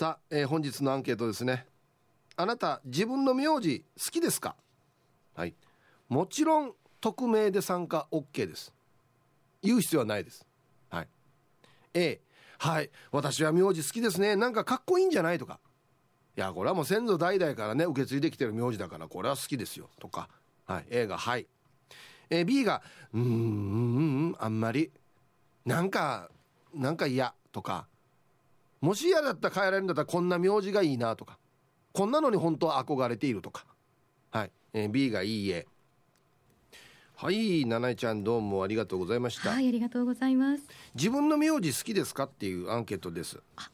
さあ、えー、本日のアンケートですね。あなた自分の名字好きですか？はい。もちろん匿名で参加 OK です。言う必要はないです。はい。A はい。私は名字好きですね。なんかかっこいいんじゃないとか。いやこれはもう先祖代々からね受け継いできてる名字だからこれは好きですよ。とか。はい。A がはい。え、B が「うんうんうんあんまりなんかなんか嫌」とか。もし嫌だったら変えられるんだったらこんな名字がいいなとか。こんなのに本当は憧れているとか。はい、えー、B がいいえ。はい七重ちゃんどうもありがとうございました。はいありがとうございます。自分の名字好きですかっていうアンケートです。あ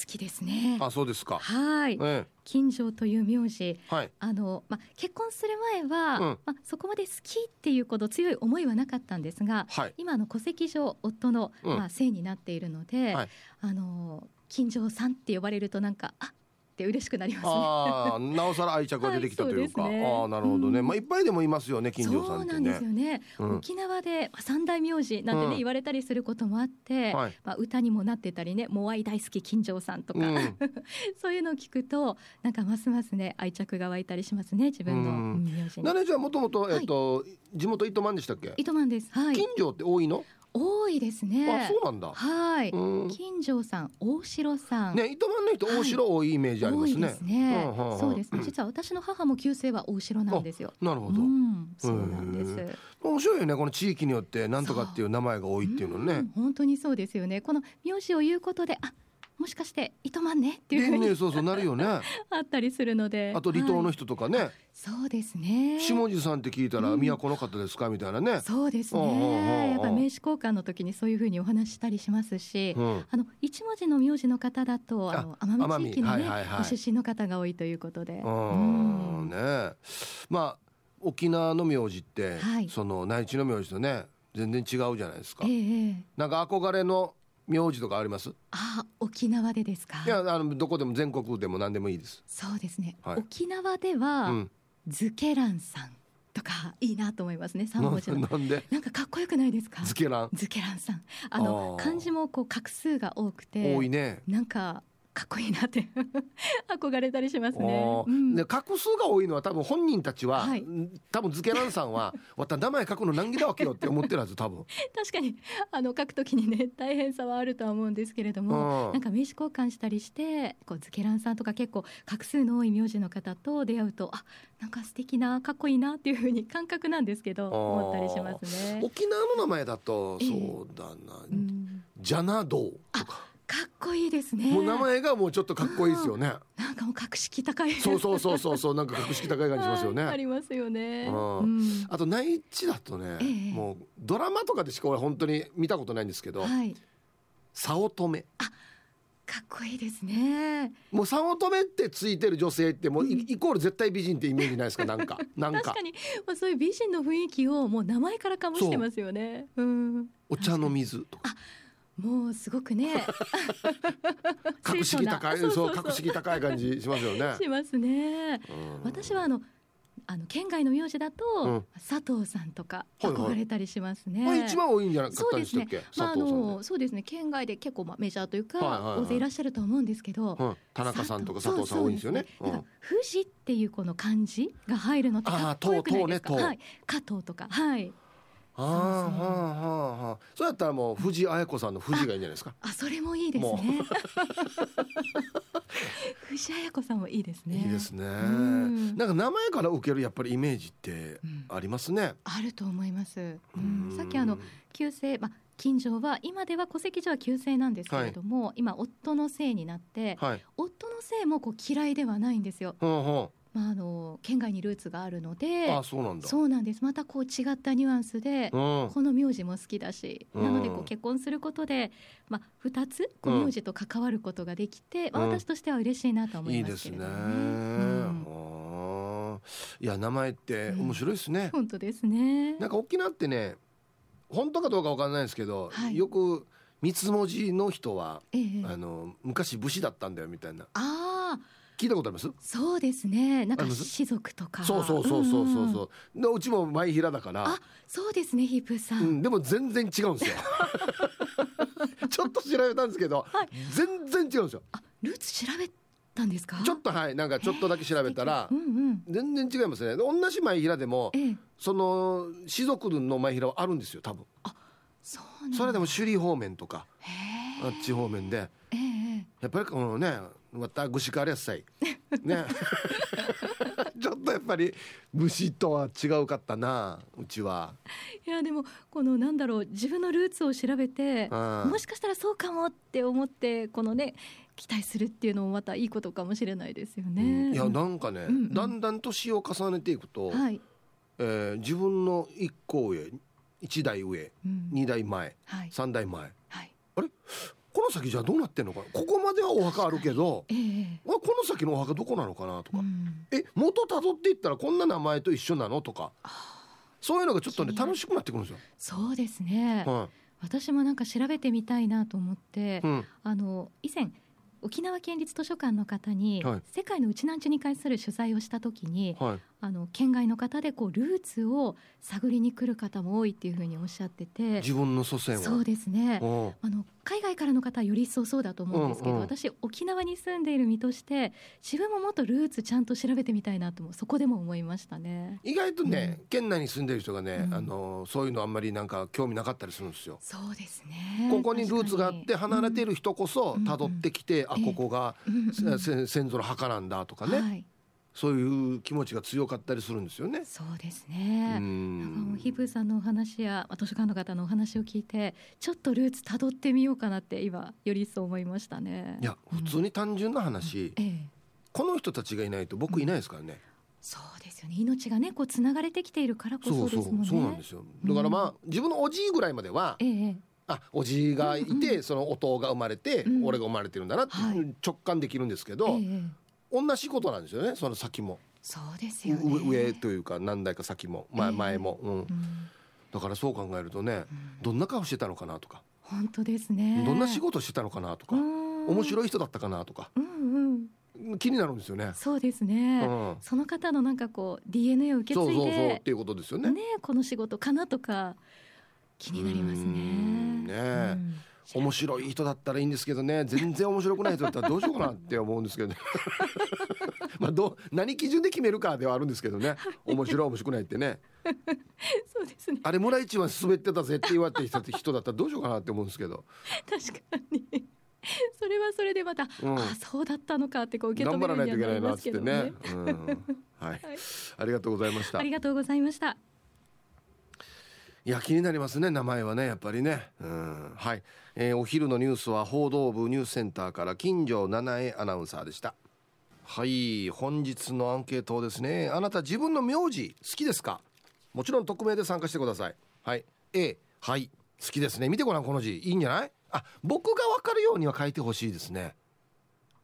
好きですね。あそうですか。はい、ええ、金城という名字、はい、あのま結婚する前は、うん、まそこまで好きっていうこと強い思いはなかったんですが、はい、今の戸籍上夫の、まあ、姓になっているので、はい、あの金城さんって呼ばれるとなんかあって嬉しくなります、ね、あなおさら愛着が出てきたというか、はい、うね、あなるほどね、うん、まあいっぱいでもいますよね金城さんね、そうなんですよね、うん、沖縄で三大名字なんてね、うん、言われたりすることもあって、はい、まあ歌にもなってたりねモアイ大好き金城さんとか、そういうのを聞くとなんかますますね愛着が湧いたりしますね自分の名字に。なねじゃもともとえっ、と、はい、地元糸満でしたっけ？糸満です。はい。金城って多いの？多いですね。あ、そうなんだ。はい。金城さん、大城さん。ね、糸満の人、大城多いイメージありますね。ね。そうですね。実は私の母も旧姓は大城なんですよ。なるほど。そうなんです。面白いよね。この地域によって、なんとかっていう名前が多いっていうのね。本当にそうですよね。この名字を言うことで、あ。もしかして糸満ね？っていうふうに、ね、そうそうなるよね。あったりするので。あと離島の人とかね、はい、そうですね。下地さんって聞いたら都の方ですか？みたいなね。そうですね。やっぱ名刺交換の時にそういうふうにお話したりしますし、うん、あの一文字の名字の方だとあの奄美地域のね、はいはい、出身の方が多いということで。うんねまあ沖縄の名字って、はい、その内地の名字とね全然違うじゃないですか、えー、なんか憧れの名字とかあります？あ沖縄でですか？いやあのどこでも全国でも何でもいいです。そうですね、はい、沖縄では、うん、ズケランさんとかいいなと思いますね三文字の。なんで？なんかかっこよくないですか？ズケラン。ズケランさん。あの漢字もこう画数が多くて多いね。なんかかっこいいなって。憧れたりしますね。う画数が多いのは多分本人たちは、はい、多分ズケランさんは「わ た名前書くの難儀だわけよ」って思ってるはず多分。確かに。あの書くときにね大変さはあるとは思うんですけれども、うん、なんか名刺交換したりしてこうズケランさんとか結構画数の多い名字の方と出会うとあなんか素敵なかっこいいなっていうふうに感覚なんですけど思ったりしますね。沖縄の名前だとそうだな、えーうん、ジャナドとか。かっこいいですね。もう名前がもうちょっとかっこいいですよね。なんかもう格式高いそうそうそうそうそうなんか格式高い感じしますよね。ありますよね、うん、あと内地だとね、ええ、もうドラマとかでしか俺本当に見たことないんですけど、はい、早乙女。あかっこいいですね。もう早乙女ってついてる女性ってもうイ,、イコール絶対美人ってイメージないですか？なんか。なんか。確かに、まあ、そういう美人の雰囲気をもう名前からかもしてますよね。うん。お茶の水とかもうすごくね。格式高いそう格式高い感じしますよね。しますね、私はあのあの県外の名字だと、うん、佐藤さんとか憧れたりしますね。はいはい、一番多いんじゃなかったでしたっけ？ね、まあ、あのそうですね。県外で結構まあメジャーというか、はいはいはい、大勢いらっしゃると思うんですけど、うん、田中さんとか佐藤さん多いんですよね。ね。うん、富士っていうこの漢字が入るのってかっこよくないですか？はい、加藤とか。はい。ああはあはあはあ。そうやったらもう藤あや子さんの藤がいいんじゃないですか。あそれもいいですね。藤あや子さんもいいですね。いいですね。なんか名前から受けるやっぱりイメージってありますね、あると思います、うん、さっきあの旧姓まあ近所は今では戸籍上は旧姓なんですけれども、はい、今夫の姓になって、はい、夫の姓もこう嫌いではないんですよ。ほうほうまあ、あの県外にルーツがあるのであそうなんだ。そうなんです。またこう違ったニュアンスで、うん、この名字も好きだし、うん、なのでこう結婚することで、まあ、2つこう名字と関わることができて、うん、まあ、私としては嬉しいなと思いますけれども、ね、いいですね、いや名前って面白いですね、本当ですね。なんか沖縄ってね本当かどうかわかんないですけど、はい、よく三つ文字の人は、ええ、あの昔武士だったんだよみたいな。ああ聞いたことあります？そうですね。なんか士族とか。そうそうそうそうそうそう、ううちも前平だから。あそうですねヒップさん、うん、でも全然違うんですよ。ちょっと調べたんですけど、はい、全然違うんですよ。あルーツ調べたんですか？ちょっとはいなんかちょっとだけ調べたら、うんうん、全然違いますね。同じ前平でも、ええ、その士族の前平はあるんですよ多分。あそうそれでも首里方面とかあっち方面で、ええ、やっぱりこのねまた串かあれやさい。ね。ちょっとやっぱり虫とは違うかったなうちは。いやでもこのなんだろう自分のルーツを調べてもしかしたらそうかもって思ってこのね期待するっていうのもまたいいことかもしれないですよね。うん、いやなんかね、うんうん、だんだん年を重ねていくと、はい、えー、自分の一個上一代上、うん、2代前、はい、3代前、はい、あれ？この先じゃあどうなってんのかここまではお墓あるけど、えー、この先のお墓どこなのかなとか、うん、え元たどっていったらこんな名前と一緒なのとか。そういうのがちょっとね楽しくなってくるんですよ。そうですね、はい、私もなんか調べてみたいなと思って、うん、あの以前沖縄県立図書館の方に、はい、世界のウチナンチュに関する取材をした時に、はい、あの県外の方でこうルーツを探りに来る方も多いっていうふうにおっしゃってて。自分の祖先そうですね。あの海外からの方はより一層そうだと思うんですけど、うんうん、私沖縄に住んでいる身として自分ももっとルーツちゃんと調べてみたいなとそこでも思いましたね。意外とね、うん、県内に住んでる人がね、うん、あのそういうのあんまりなんか興味なかったりするんですよ。そうですね。ここにルーツがあって離れてる人こそ辿ってきて、うん、あここが、先祖の墓なんだとかね、はいそういう気持ちが強かったりするんですよね。そうですね。うん。ヒブさんのお話や図書館の方のお話を聞いて、ちょっとルーツ辿ってみようかなって今より一層思いましたね。いや普通に単純な話、うんええ、この人たちがいないと僕いないですからね。うん、そうですよね。命がねこう繋がれてきているからこそですもんね。そうそうなんですよ。だからまあ、うん、自分のおじいぐらいまでは。ええあおじいがいて、うんうん、その弟が生まれて、うん、俺が生まれてるんだなって直感できるんですけど、え同じことなんですよねその先も。そうですよ、ね、上というか何代か先も前,、前も、うん、うん、だからそう考えるとね、どんな顔してたのかなとか。本当ですね。どんな仕事してたのかなとか。面白い人だったかなとか、うんうん、気になるんですよね。そうですね、うん、その方のなんかこう DNA を受け継いでそうそうそうっていうことですよね。ねこの仕事かなとか気になりますね。ね、うん面白い人だったらいいんですけどね。全然面白くない人だったらどうしようかなって思うんですけど、ね、まあどう何基準で決めるかではあるんですけどね。面白い面白くないってね。そうですね。あれ村一番滑ってたぜって言われてた人だったらどうしようかなって思うんですけど。確かに。それはそれでまた、うん、あそうだったのかってこう受け止めるにはなりますけどね。ね。うん、はい、はい、ありがとうございました。ありがとうございました。いや気になりますね名前はねやっぱりね。うん。はい、えー、お昼のニュースは報道部ニュースセンターから金城七重アナウンサーでした。はい。本日のアンケートですね。あなた自分の名字好きですか？もちろん匿名で参加してください。はい。A はい。好きですね。見てごらんこの字。いいんじゃない？あ僕が分かるようには書いてほしいですね。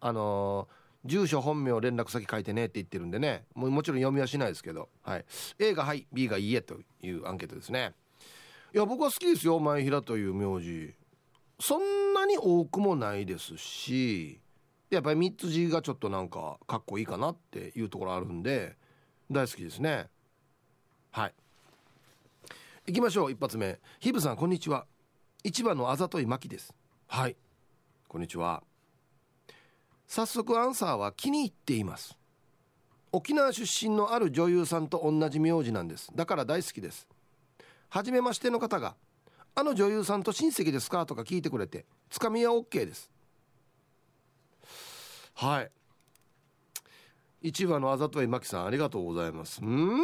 あのー、住所本名連絡先書いてねって言ってるんでね。ももちろん読みはしないですけど、はい、A がはい B がいいえというアンケートですね。いや僕は好きですよ前平という名字。そんなに多くもないですしやっぱり三つ字がちょっとなんかかっこいいかなっていうところあるんで大好きですね。はい。行きましょう一発目。ヒブさんこんにちは。市場のあざといまきです。はい。こんにちは。早速アンサーは気に入っています。沖縄出身のある女優さんと同じ名字なんです。だから大好きです。初めましての方が「あの女優さんと親戚ですか?」とか聞いてくれてつかみは OK です。はい。一番のあざといまきさんありがとうございます。うん？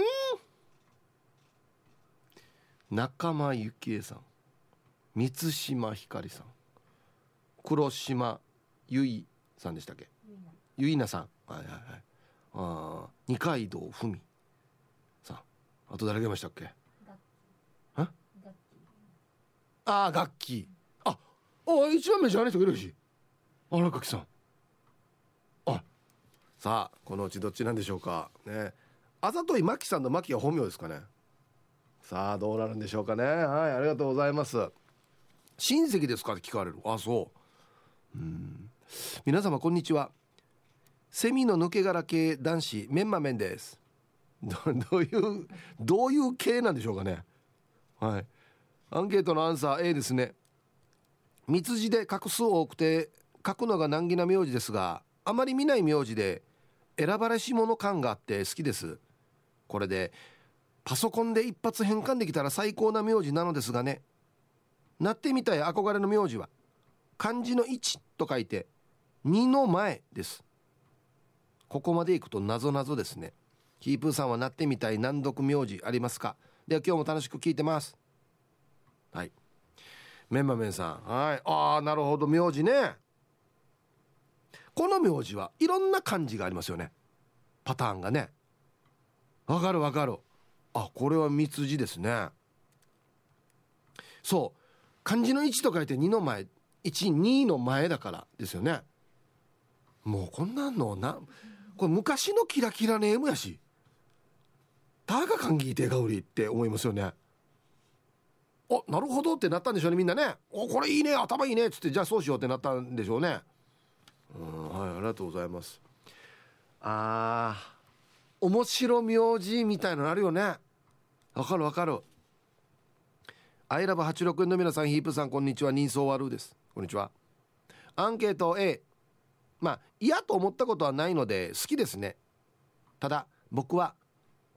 仲間由紀恵さん。満島ひかりさん。黒島ゆいさんでしたっけ？ゆいなさん。はいはいはい。あ二階堂ふみさん。あと誰がいましたっけ？ああ楽器。ああ一番メジャーな人いるし。荒垣さん。あ。さあこのうちどっちなんでしょうか。ね。あざといまきさんのまきは本名ですかね。さあどうなるんでしょうかね。はいありがとうございます。親戚ですかって聞かれる。あそう。うん。皆様こんにちは。セミの抜け殻系男子メンマメンです。どどういうどういう系なんでしょうかね。はい。アンケートのアンサー A ですね。密字で画数多くて書くのが難儀な名字ですがあまり見ない名字で選ばれし者感があって好きです。これでパソコンで一発変換できたら最高な名字なのですがね。なってみたい憧れの名字は漢字の1と書いて2の前です。ここまでいくと謎謎ですね。キープーさんはなってみたい難読名字ありますか？では今日も楽しく聞いてます。はい。メンマメンさん。はい。ああなるほど。名字ね。この名字はいろんな漢字がありますよね。パターンがね。わかるわかる。あこれは密字ですね。そう。漢字の1と書いて2の前。12の前だからですよね。もうこんなんのなこれ昔のキラキラネームやし。たか歓喜てが売りって思いますよね。あなるほどってなったんでしょうねみんなね。おこれいいね頭いいねっつってじゃあそうしようってなったんでしょうね。うんはいありがとうございます。あー面白名字みたいのあるよね。わかるわかる。アイラブ86円の皆さんヒープさんこんにちは。人相悪です。こんにちは。アンケート A まあ嫌と思ったことはないので好きですね。ただ僕は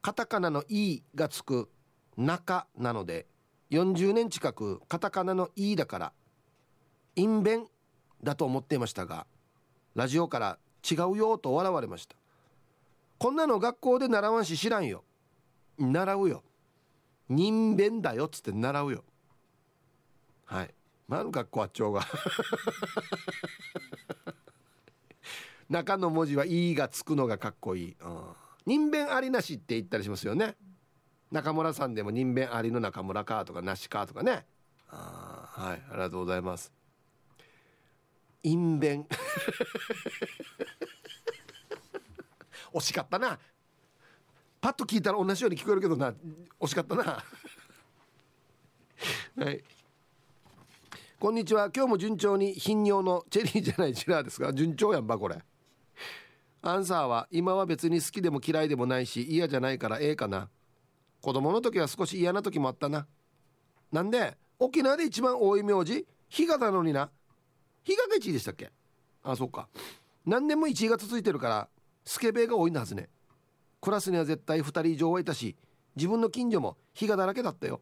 カタカナの「い」がつく「中」なので40年近くカタカナの「い」だから隠弁だと思っていましたがラジオから違うよと笑われました。こんなの学校で習わんし知らんよ。習うよ。人弁だよっつって習うよ。はい。まあ学校あっちょうが。中の文字は「い」がつくのがかっこいい、うん、人弁ありなしって言ったりしますよね。中村さんでも人弁ありの中村かとかなしかとかね。あはいありがとうございます。因弁。惜しかったな。パッと聞いたら同じように聞こえるけどな。惜しかったな。はい。こんにちは。今日も順調に頻尿のチェリーじゃないチラーですが順調やんばこれ。アンサーは今は別に好きでも嫌いでもないし嫌じゃないからええかな子供の時は少し嫌な時もあったな。なんで沖縄で一番多い名字日がなのにな日がが1位でしたっけ？あそっか。何年も1位が続いてるからスケベが多いんだはずね。クラスには絶対2人以上はいたし自分の近所も日がだらけだったよ。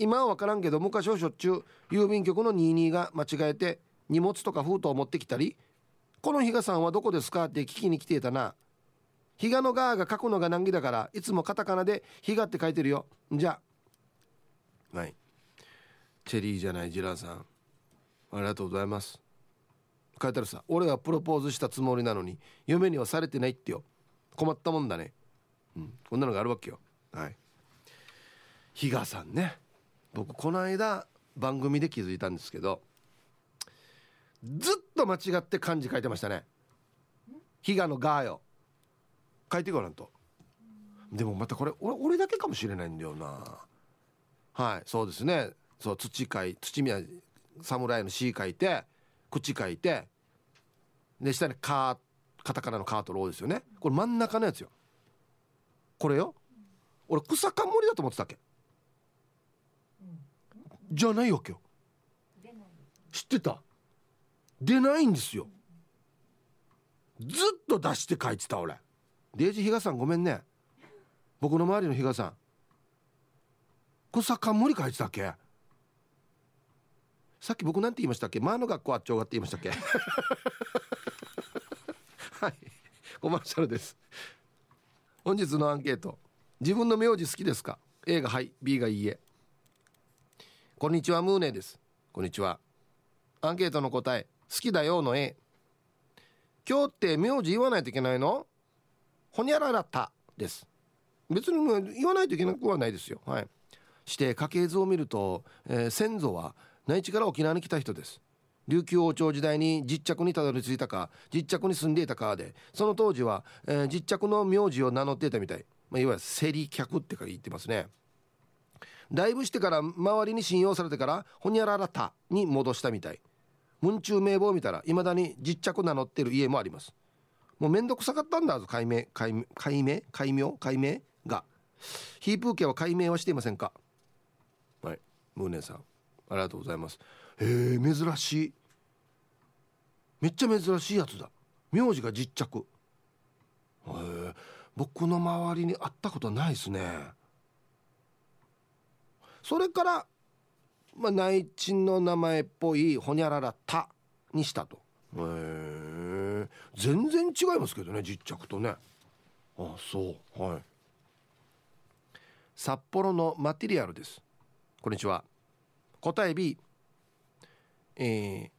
今は分からんけど昔はしょっちゅう郵便局の22が間違えて荷物とか封筒を持ってきたり「この比嘉さんはどこですか?」って聞きに来ていたな。比嘉のガーが書くのが難儀だからいつもカタカナで「比嘉」って書いてるよ。じゃあ。はい。チェリーじゃないジラーさん。ありがとうございます。書いてあるさ。俺はプロポーズしたつもりなのに嫁にはされてないってよ。困ったもんだね。うん。こんなのがあるわけよ。はい。比嘉さんね。僕この間番組で気づいたんですけどずっと間違って漢字書いてましたね。比嘉の「が」よ。書いてごらんと。でもまたこれ俺俺だけかもしれないんだよな。はいそうですね。そう土書い土宮侍の「C」書いて口書いてで下に「カ」カタカナの「カー」と「ロー」ですよね。これ真ん中のやつよ。これよ。俺草冠だと思ってたっけ？じゃないわけよ。知ってた？出ないんですよ。ずっと出して書いてた俺。デイジー比嘉さんごめんね。僕の周りの比嘉さん。草冠書いてたっけ？さっき僕なんて言いましたっけ？前の学校あっちょうがって言いましたっけ？はい。コマーシャルです。本日のアンケート。自分の名字好きですか？A がはい B がいいえ。こんにちはムーネです。こんにちは。アンケートの答え好きだよの A 今日って名字言わないといけないの？ほにゃららたです。別に言わないといけなくはないですよ。はい。して家系図を見ると、えー、先祖は内地から沖縄に来た人です。琉球王朝時代に実着にたどり着いたか実着に住んでいたかでその当時は、えー、実着の名字を名乗っていたみたい、まあ、いわゆる競り客ってか言ってますね。だいぶしてから周りに信用されてからほにゃららたに戻したみたい。文中名簿を見たらいまだに実着名乗ってる家もあります。もうめんどくさかったんだぞ解明解明解明？解明？解明が。ヒープー家は解明はしていませんか？はい。ムーネさん。ありがとうございます。へえ珍しい。めっちゃ珍しいやつだ。名字が実着。へえ僕の周りに会ったことないですね。それからまあ内地の名前っぽいほにゃららたにしたと。へえ全然違いますけどね実着とね。あそう。はい。札幌のマテリアルです。こんにちは。答え B えー、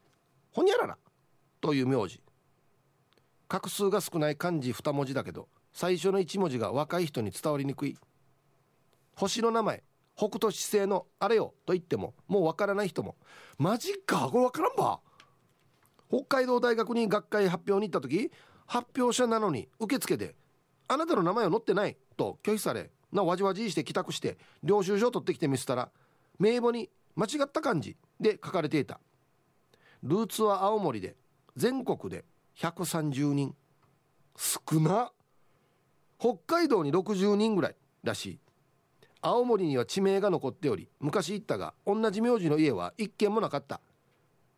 ほにゃららという名字。画数が少ない漢字2文字だけど最初の1文字が若い人に伝わりにくい。星の名前北斗七星のあれよと言ってももうわからない人も。マジか？これわからんば。北海道大学に学会発表に行った時発表者なのに受付で「あなたの名前は載ってない」と拒否されなわじわじして帰宅して領収書を取ってきて見せたら名簿に間違った漢字で書かれていた。ルーツは青森で全国で130人。少な。北海道に60人ぐらいらしい。青森には地名が残っており昔行ったが同じ名字の家は一軒もなかった。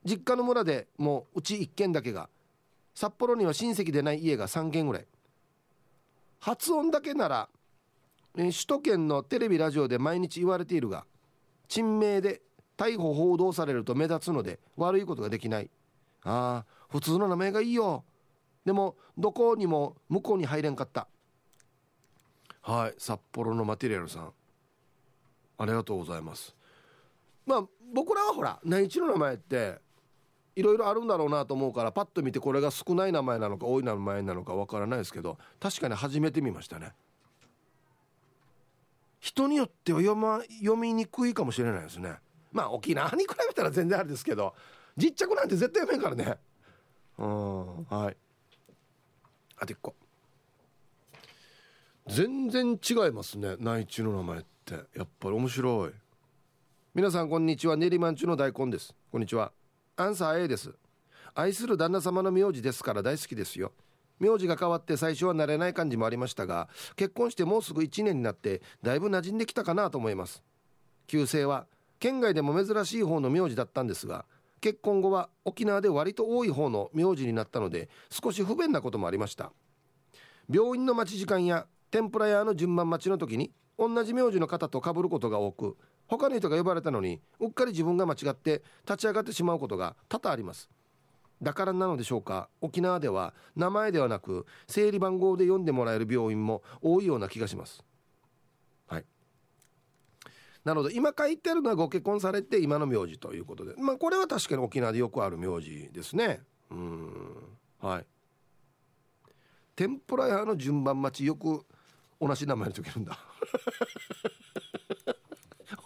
実家の村でもううち1軒だけが札幌には親戚でない家が3軒ぐらい。発音だけなら首都圏のテレビラジオで毎日言われているが珍名で逮捕報道されると目立つので悪いことができない。ああ普通の名前がいいよ。でもどこにも向こうに入れんかった。はい札幌のマテリアルさん。ありがとうございます。まあ僕らはほら内地の名前っていろいろあるんだろうなと思うからパッと見てこれが少ない名前なのか多い名前なのかわからないですけど確かに初めて見ましたね。人によっては読,、ま、読みにくいかもしれないですね。まあ沖縄に比べたら全然あれですけど実着なんて絶対読めんからね。うんはい。あと1個。全然違いますね内地の名前って。やっぱり面白い。皆さんこんにちは。練馬んちの大根です。こんにちは。アンサー A です。愛する旦那様の名字ですから大好きですよ。名字が変わって最初は慣れない感じもありましたが結婚してもうすぐ1年になってだいぶ馴染んできたかなと思います。旧姓は県外でも珍しい方の名字だったんですが結婚後は沖縄で割と多い方の名字になったので少し不便なこともありました。病院の待ち時間や天ぷら屋の順番待ちの時に同じ名字の方と被ることが多く他の人が呼ばれたのにうっかり自分が間違って立ち上がってしまうことが多々あります。だからなのでしょうか沖縄では名前ではなく整理番号で読んでもらえる病院も多いような気がします。はい。なので今書いてるのはご結婚されて今の名字ということで。まあこれは確かに沖縄でよくある名字ですね。うん。はい。天ぷら屋の順番待ちよく同じ名前の時いるんだ。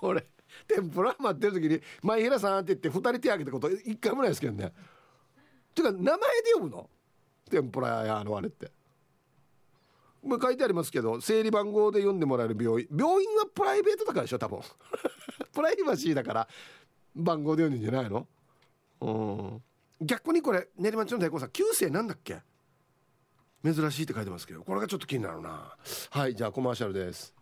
俺天ぷら待ってる時に「前平さん」って言って2人手挙げたこと一回もないですけどね。ていうか名前で呼ぶの？天ぷら屋のあれって。まあ書いてありますけど整理番号で読んでもらえる病院。病院はプライベートだからでしょ多分。プライバシーだから番号で読んでんじゃないの？うん。逆にこれ練馬町の大根さん旧姓なんだっけ？珍しいって書いてますけどこれがちょっと気になるな。はいじゃあコマーシャルです。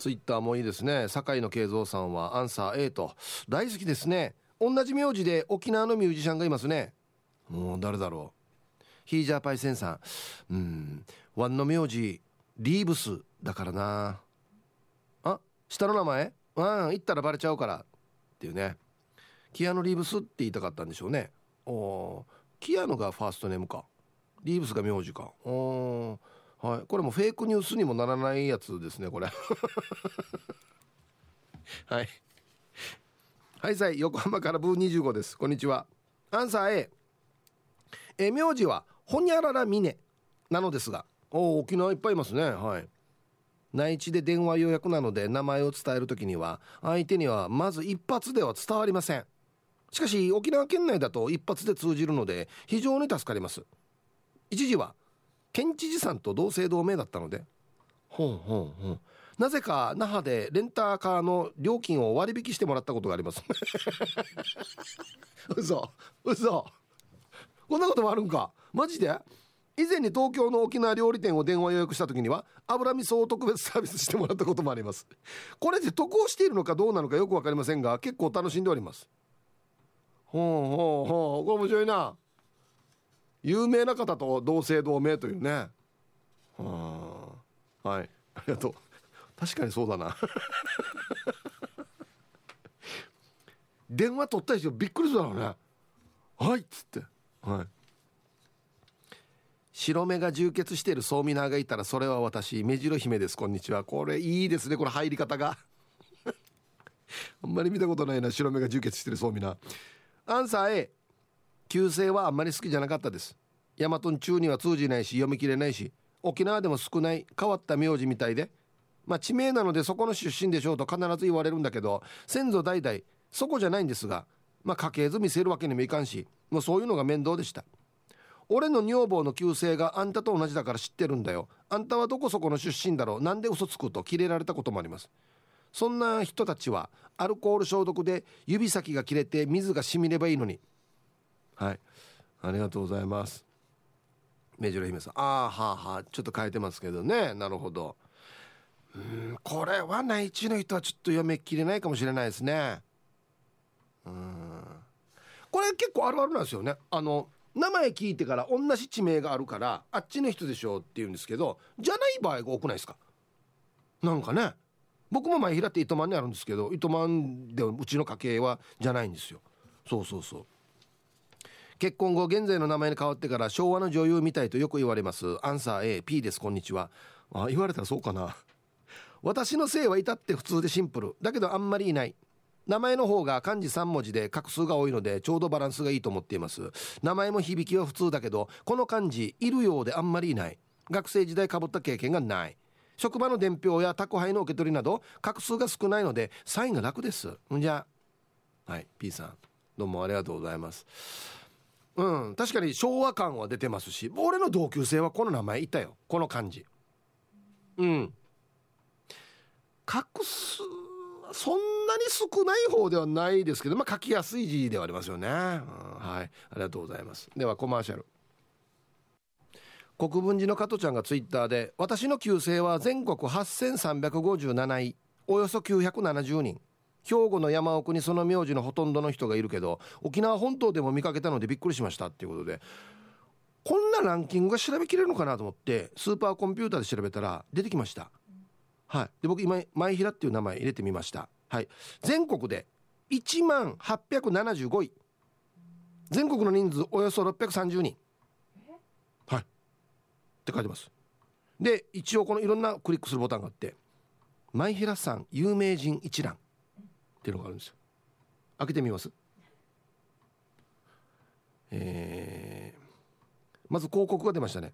ツイッターもいいですね。酒井の慶三さんはアンサー A と。大好きですね。同じ名字で沖縄のミュージシャンがいますね。もう誰だろう。ヒージャーパイセンさん。うん。ワンの名字リーブスだからな。あ下の名前？ワン言ったらバレちゃうから。っていうね。キアノ・リーブスって言いたかったんでしょうね。おキアノがファーストネームか。リーブスが名字か。おはい。これもフェイクニュースにもならないやつですねこれ。はい。はいさい。横浜からブー25です。こんにちは。アンサー A え名字はほにゃららみねなのですがお沖縄いっぱいいますね。はい。内地で電話予約なので名前を伝える時には相手にはまず一発では伝わりません。しかし沖縄県内だと一発で通じるので非常に助かります。一時は県知事さんと同姓同名だったので。ほんほんほんなぜか那覇でレンタカーの料金を割引してもらったことがあります。嘘。嘘。こんなこともあるんか。マジで？以前に東京の沖縄料理店を電話予約した時には油味噌を特別サービスしてもらったこともあります。これで得をしているのかどうなのかよく分かりませんが結構楽しんでおります。ほうほうほう。これ面白いな有名な方と同姓同名というね。ははい。ありがとう。確かにそうだな。電話取った人びっくりするだろうね。はいっつって。はい。白目が充血している総ミナーがいたらそれは私目白姫です。こんにちは。これいいですね。これ入り方が。あんまり見たことないな。白目が充血してる総ミナーアンサー A 旧姓はあんまり好きじゃなかったです。ヤマトン中には通じないし読み切れないし沖縄でも少ない変わった名字みたいで。まあ地名なのでそこの出身でしょうと必ず言われるんだけど先祖代々そこじゃないんですがまあ家系図見せるわけにもいかんしもうそういうのが面倒でした。俺の女房の旧姓があんたと同じだから知ってるんだよ。あんたはどこそこの出身だろう。なんで嘘つくとキレられたこともあります。そんな人たちはアルコール消毒で指先が切れて水が染みればいいのにはい。ありがとうございます。目白姫さん。ああはあはあちょっと変えてますけどね。なるほど。うんこれは内地の人はちょっと読めきれないかもしれないですね。うん。これ結構あるあるなんですよね。あの名前聞いてから同じ地名があるからあっちの人でしょうって言うんですけどじゃない場合が多くないですか。なんかね。僕も前平って糸満にあるんですけど糸満でうちの家系はじゃないんですよ。そうそうそう。結婚後現在の名前に変わってから昭和の女優みたいとよく言われます。アンサー AP です。こんにちは。あ言われたらそうかな。私の姓は至って普通でシンプル。だけどあんまりいない。名前の方が漢字3文字で画数が多いのでちょうどバランスがいいと思っています。名前も響きは普通だけどこの漢字いるようであんまりいない。学生時代かぶった経験がない。職場の伝票や宅配の受け取りなど画数が少ないのでサインが楽です。んじゃはい P さん。どうもありがとうございます。うん。確かに昭和感は出てますし俺の同級生はこの名前いたよ。この漢字うん。画数そんなに少ない方ではないですけどまあ書きやすい字ではありますよね、うん、はい。ありがとうございます。ではコマーシャル。国分寺の加トちゃんがツイッターで私の旧姓は全国8357位。およそ970人。兵庫の山奥にその名字のほとんどの人がいるけど沖縄本島でも見かけたのでびっくりしましたっていうことでこんなランキングが調べきれるのかなと思ってスーパーコンピューターで調べたら出てきました。はい、で僕今前平っていう名前入れてみました、はい、全国で1万875位。全国の人数およそ630人。はい。って書いてます。で一応このいろんなクリックするボタンがあって「前平さん有名人一覧」っていうのがあるんですよ。開けてみます？えー、まず広告が出ましたね。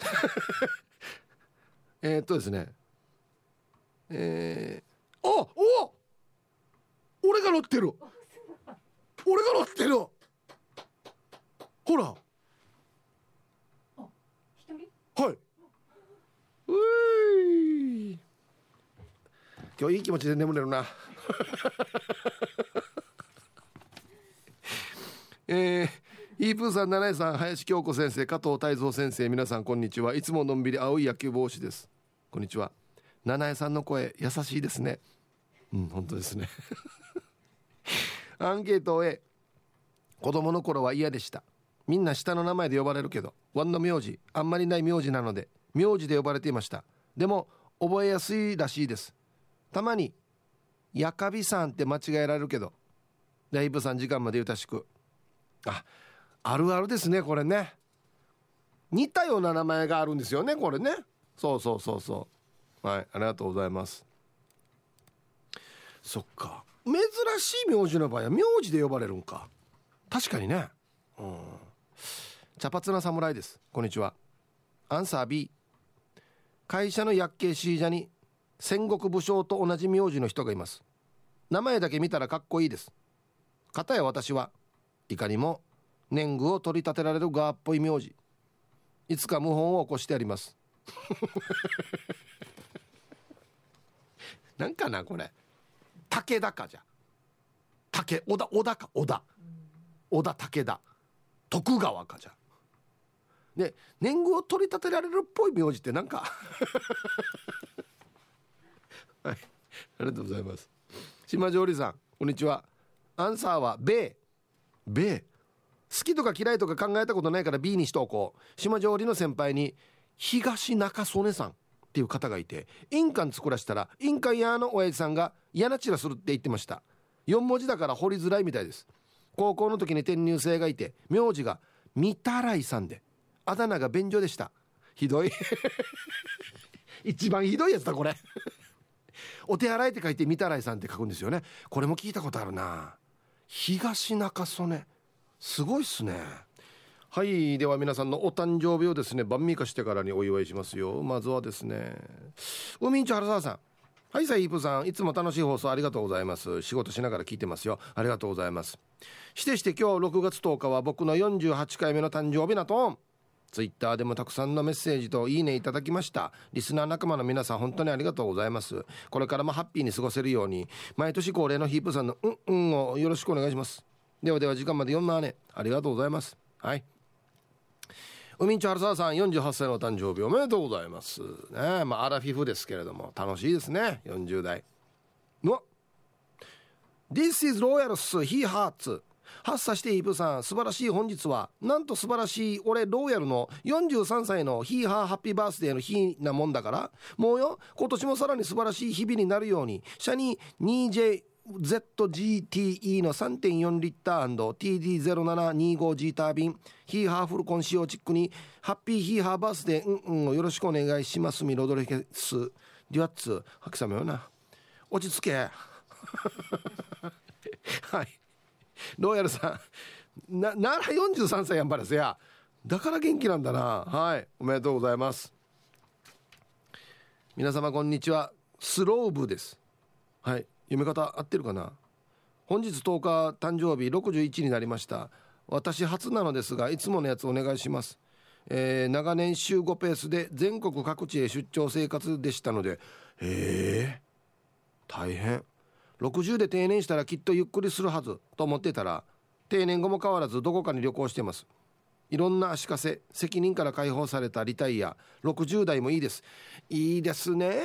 えっとですね。えー、あお俺が乗ってる。俺が乗ってる。ほら。はい。うい今日いい気持ちで眠れるな えー、イープーさん七重さん林京子先生加藤泰造先生皆さんこんにちは。いつものんびり青い野球帽子です。こんにちは。七重さんの声優しいですね。うん本当ですね。アンケートを終え子供の頃は嫌でした。みんな下の名前で呼ばれるけどワンの名字あんまりない名字なので名字で呼ばれていました。でも覚えやすいらしいです。たまに「やかびさん」って間違えられるけどライブさん時間までゆたしく。ああるあるですねこれね。似たような名前があるんですよねこれね。そうそうそうそう。はいありがとうございます。そっか。珍しい名字の場合は名字で呼ばれるんか。確かにね。うん。茶髪な侍です。こんにちは。アンサー B 会社の薬系シージャに戦国武将と同じ名字の人がいます。名前だけ見たらかっこいいです。片や私はいかにも年貢を取り立てられる側っぽい名字。いつか謀反を起こしてあります。なんかなこれ。武田かじゃ。武織田織田か。織田。織田武田。徳川かじゃ。で年貢を取り立てられるっぽい名字ってなんか。はい。ありがとうございます。島上里さんこんにちは。アンサーは米米好きとか嫌いとか考えたことないから B にしとこう。島上りの先輩に東中曽根さんっていう方がいて印鑑作らしたら印鑑屋の親父さんが嫌なチラするって言ってました。4文字だから掘りづらいみたいです。高校の時に転入生がいて名字が御たらいさんであだ名が便所でした。ひどい。一番ひどいやつだこれお手洗いって書いて御たらいさんって書くんですよね。これも聞いたことあるな。東中曽根。すごいっすね。はいでは皆さんのお誕生日をですね晩味化してからにお祝いしますよ。まずはですね海んち原沢さん。はいさイープさん。いつも楽しい放送ありがとうございます。仕事しながら聞いてますよ。ありがとうございます。してして今日6月10日は僕の48回目の誕生日なと。ツイッターでもたくさんのメッセージといいねいただきました。リスナー仲間の皆さん本当にありがとうございます。これからもハッピーに過ごせるように毎年恒例のヒープさんのうんうんをよろしくお願いします。ではでは時間まで4万ね。ありがとうございます。はい。海んち春沢さん48歳のお誕生日おめでとうございます。ねまあアラフィフですけれども楽しいですね。40代。の This is Royals He Hearts 発作してイブさん素晴らしい本日はなんと素晴らしい俺ローヤルの43歳のヒーハーハッピーバースデーの日なもんだから。もうよ今年もさらに素晴らしい日々になるようにシャニー 2J ZGTE の3.4リッター &TD0725G タービン。ヒーハーフルコン仕様チックにハッピーヒーハーバースデーうんうんよろしくお願いします。ミロドレケス。デュアッツ白さめよな。落ち着け。はい。ロイヤルさんななら43歳やんばらせや。だから元気なんだな。はい。おめでとうございます。皆様こんにちは。スローブです。はい。読み方合ってるかな？本日10日誕生日61になりました。私初なのですがいつものやつお願いします。えー、長年週5ペースで全国各地へ出張生活でしたので。ええ大変。60で定年したらきっとゆっくりするはずと思ってたら定年後も変わらずどこかに旅行してます。いろんな足かせ責任から解放されたリタイア60代もいいです。いいですね。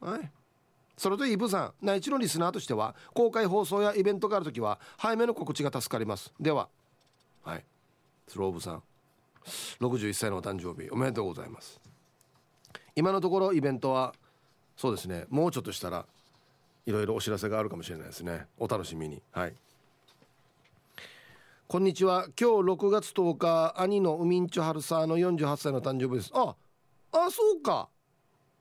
はい。それとイブさん内地のリスナーとしては公開放送やイベントがある時は早めの告知が助かります。でははい。スローブさん。61歳のお誕生日おめでとうございます。今のところイベントはそうですね。もうちょっとしたらいろいろお知らせがあるかもしれないですね。お楽しみに。はい。こんにちは。今日6月10日兄のウミンチョハルサーの48歳の誕生日です。ああそうか。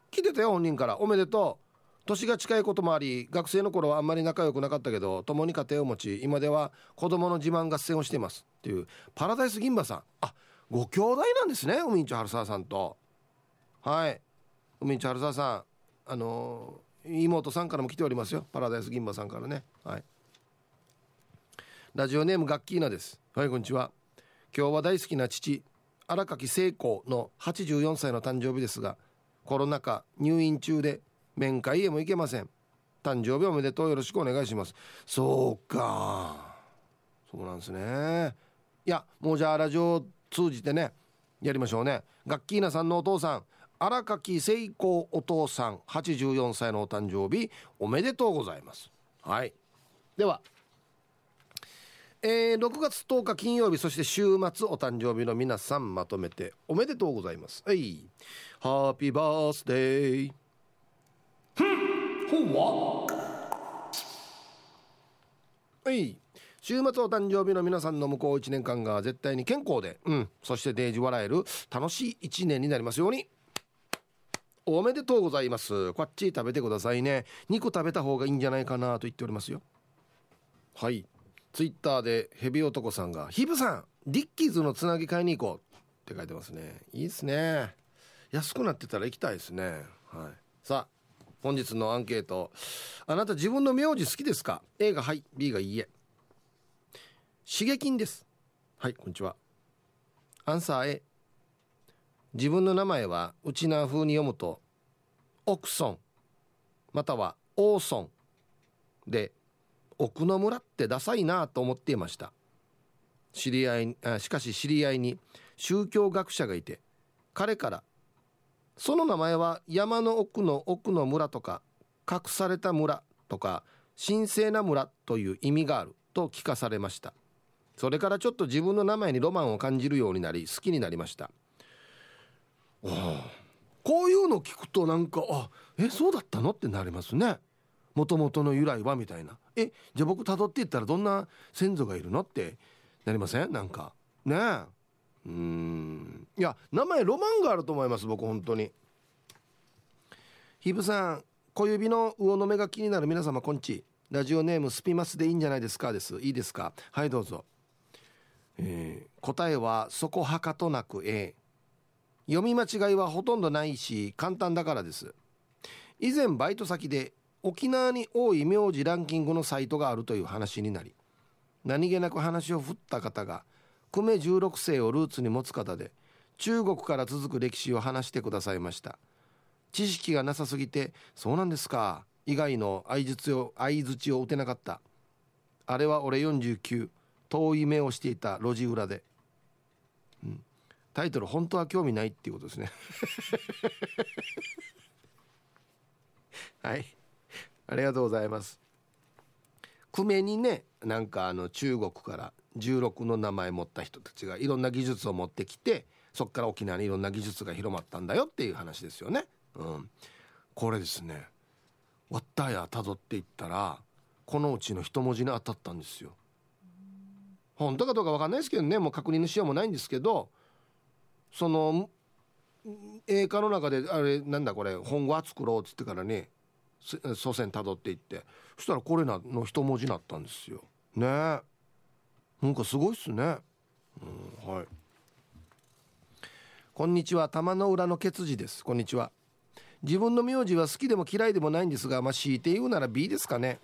来てたよ本人から。おめでとう。年が近いこともあり学生の頃はあんまり仲良くなかったけど共に家庭を持ち今では子供の自慢合戦をしています。っていうパラダイス銀馬さん。あご兄弟なんですねウミンチョハルサーさんと。はい。ウミンチョハルサーさんあのー妹さんからも来ておりますよ。パラダイス銀馬さんからね。はい。ラジオネームガッキーナです。はいこんにちは。今日は大好きな父荒垣聖子の84歳の誕生日ですがコロナ禍入院中で面会へも行けません。誕生日おめでとうよろしくお願いします。そうか。そうなんですね。いやもうじゃあラジオを通じてねやりましょうね。ガッキーナさんのお父さん荒垣聖子お父さん84歳のお誕生日おめでとうございます。はい。ではえー、6月10日金曜日そして週末お誕生日の皆さんまとめておめでとうございます。はい。ハッピーバースデーはい。週末お誕生日の皆さんの向こう1年間が絶対に健康で、うん、そしてデージ笑える楽しい1年になりますようにおめでとうございます。こっち食べてくださいね。肉食べた方がいいんじゃないかなと言っておりますよ。はい。ツイッターでヘビ男さんが「ヒブさんディッキーズのつなぎ買いに行こう」って書いてますね。いいですね。安くなってたら行きたいですね。はい。さあ本日のアンケート。あなた自分の名字好きですか？A がはい B がいいえ。刺激です。はいこんにちは。アンサー A 自分の名前はウチナー風に読むとオクソンまたはオーソンで奥の村ってダサいなと思っていました。知り合いあしかし知り合いに宗教学者がいて彼からその名前は山の奥の奥の村とか隠された村とか神聖な村という意味があると聞かされました。それからちょっと自分の名前にロマンを感じるようになり好きになりました。こういうの聞くとなんかあえそうだったのってなりますね。もともとの由来はみたいな。えじゃあ僕辿っていったらどんな先祖がいるのってなりません？なんか。ねえ。うん。いや名前ロマンがあると思います僕本当に。ひぶさん小指の魚の目が気になる皆様こんち。ラジオネームスピマスでいいんじゃないですかです。いいですか？はいどうぞ、えー、答えはそこはかとなく A 読み間違いはほとんどないし簡単だからです。以前バイト先で沖縄に多い名字ランキングのサイトがあるという話になり何気なく話を振った方が久米16世をルーツに持つ方で中国から続く歴史を話してくださいました。知識がなさすぎてそうなんですか以外の相づを相づちを打てなかった。あれは俺49遠い目をしていた路地裏で、うん、タイトル本当は興味ないっていうことですね。はい。ありがとうございます。久米にねなんかあの中国から16の名前持った人たちがいろんな技術を持ってきてそっから沖縄にいろんな技術が広まったんだよっていう話ですよね。うん、これですね。わったやたどっていったらこのうちの一文字に当たったんですよ。本当かどうか分かんないですけどねもう確認のしようもないんですけどその映画の中であれなんだこれ本語は作ろうっつってからね祖先たどっていってそしたらこれなの一文字になったんですよ。ね。なんかすごいっすね、うん、はい。こんにちは。玉の裏のケツジです。こんにちは。自分の名字は好きでも嫌いでもないんですがまあ強いて言うなら B ですかね。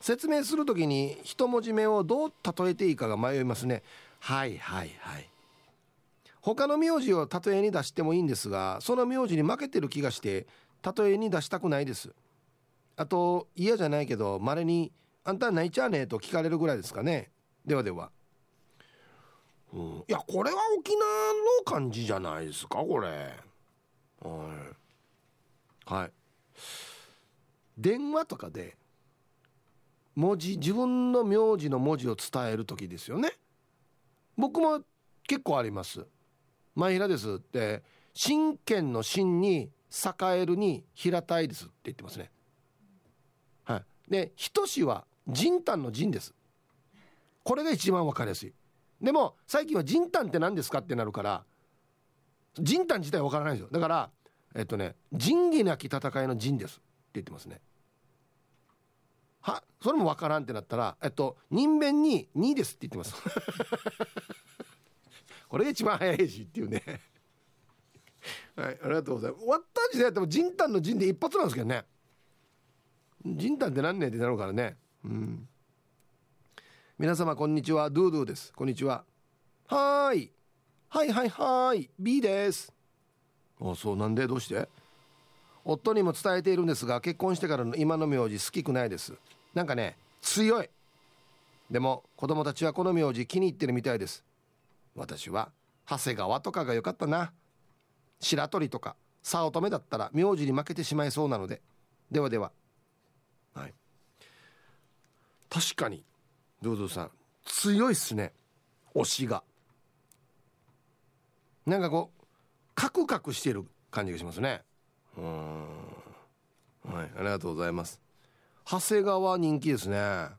説明する時に一文字目をどう例えていいかが迷いますね。はいはいはい。他の名字を例えに出してもいいんですがその名字に負けてる気がして例えに出したくないです。あと嫌じゃないけどまれに「あんた泣いちゃうね」と聞かれるぐらいですかね。ではでは、うん、いやこれは沖縄の感じじゃないですかこれ。はい。はい。電話とかで文字自分の名字の文字を伝える時ですよね。僕も結構あります「前平です」って真剣の真に栄えるに平たいですって言ってますね。はい。で等しは人丹の人です。これが一番わかりやすい。でも最近は人丹って何ですかってなるから人丹自体わからないんですよ。だからえっとね仁義なき戦いの仁ですって言ってますね。はそれもわからんってなったらえっと人弁に2ですって言ってます。これが一番早いしっていうね。はいありがとうございます。終わった時代やっても仁丹の仁で一発なんですけどね。仁丹って何年ってなるからね。うん。皆様こんにちは。ドゥドゥです。こんにちは。はい。はいはいはい。B です。あそうなんで？どうして？夫にも伝えているんですが結婚してからの今の名字好きくないです。なんかね強い。でも子供たちはこの名字気に入ってるみたいです。私は長谷川とかが良かったな。白鳥とか早乙女だったら名字に負けてしまいそうなので。ではでは。はい。確かにドゥドゥさん強いっすね。推しが。なんかこうカクカクしてる感じがしますね。うん。はいありがとうございます。長谷川人気ですね。あ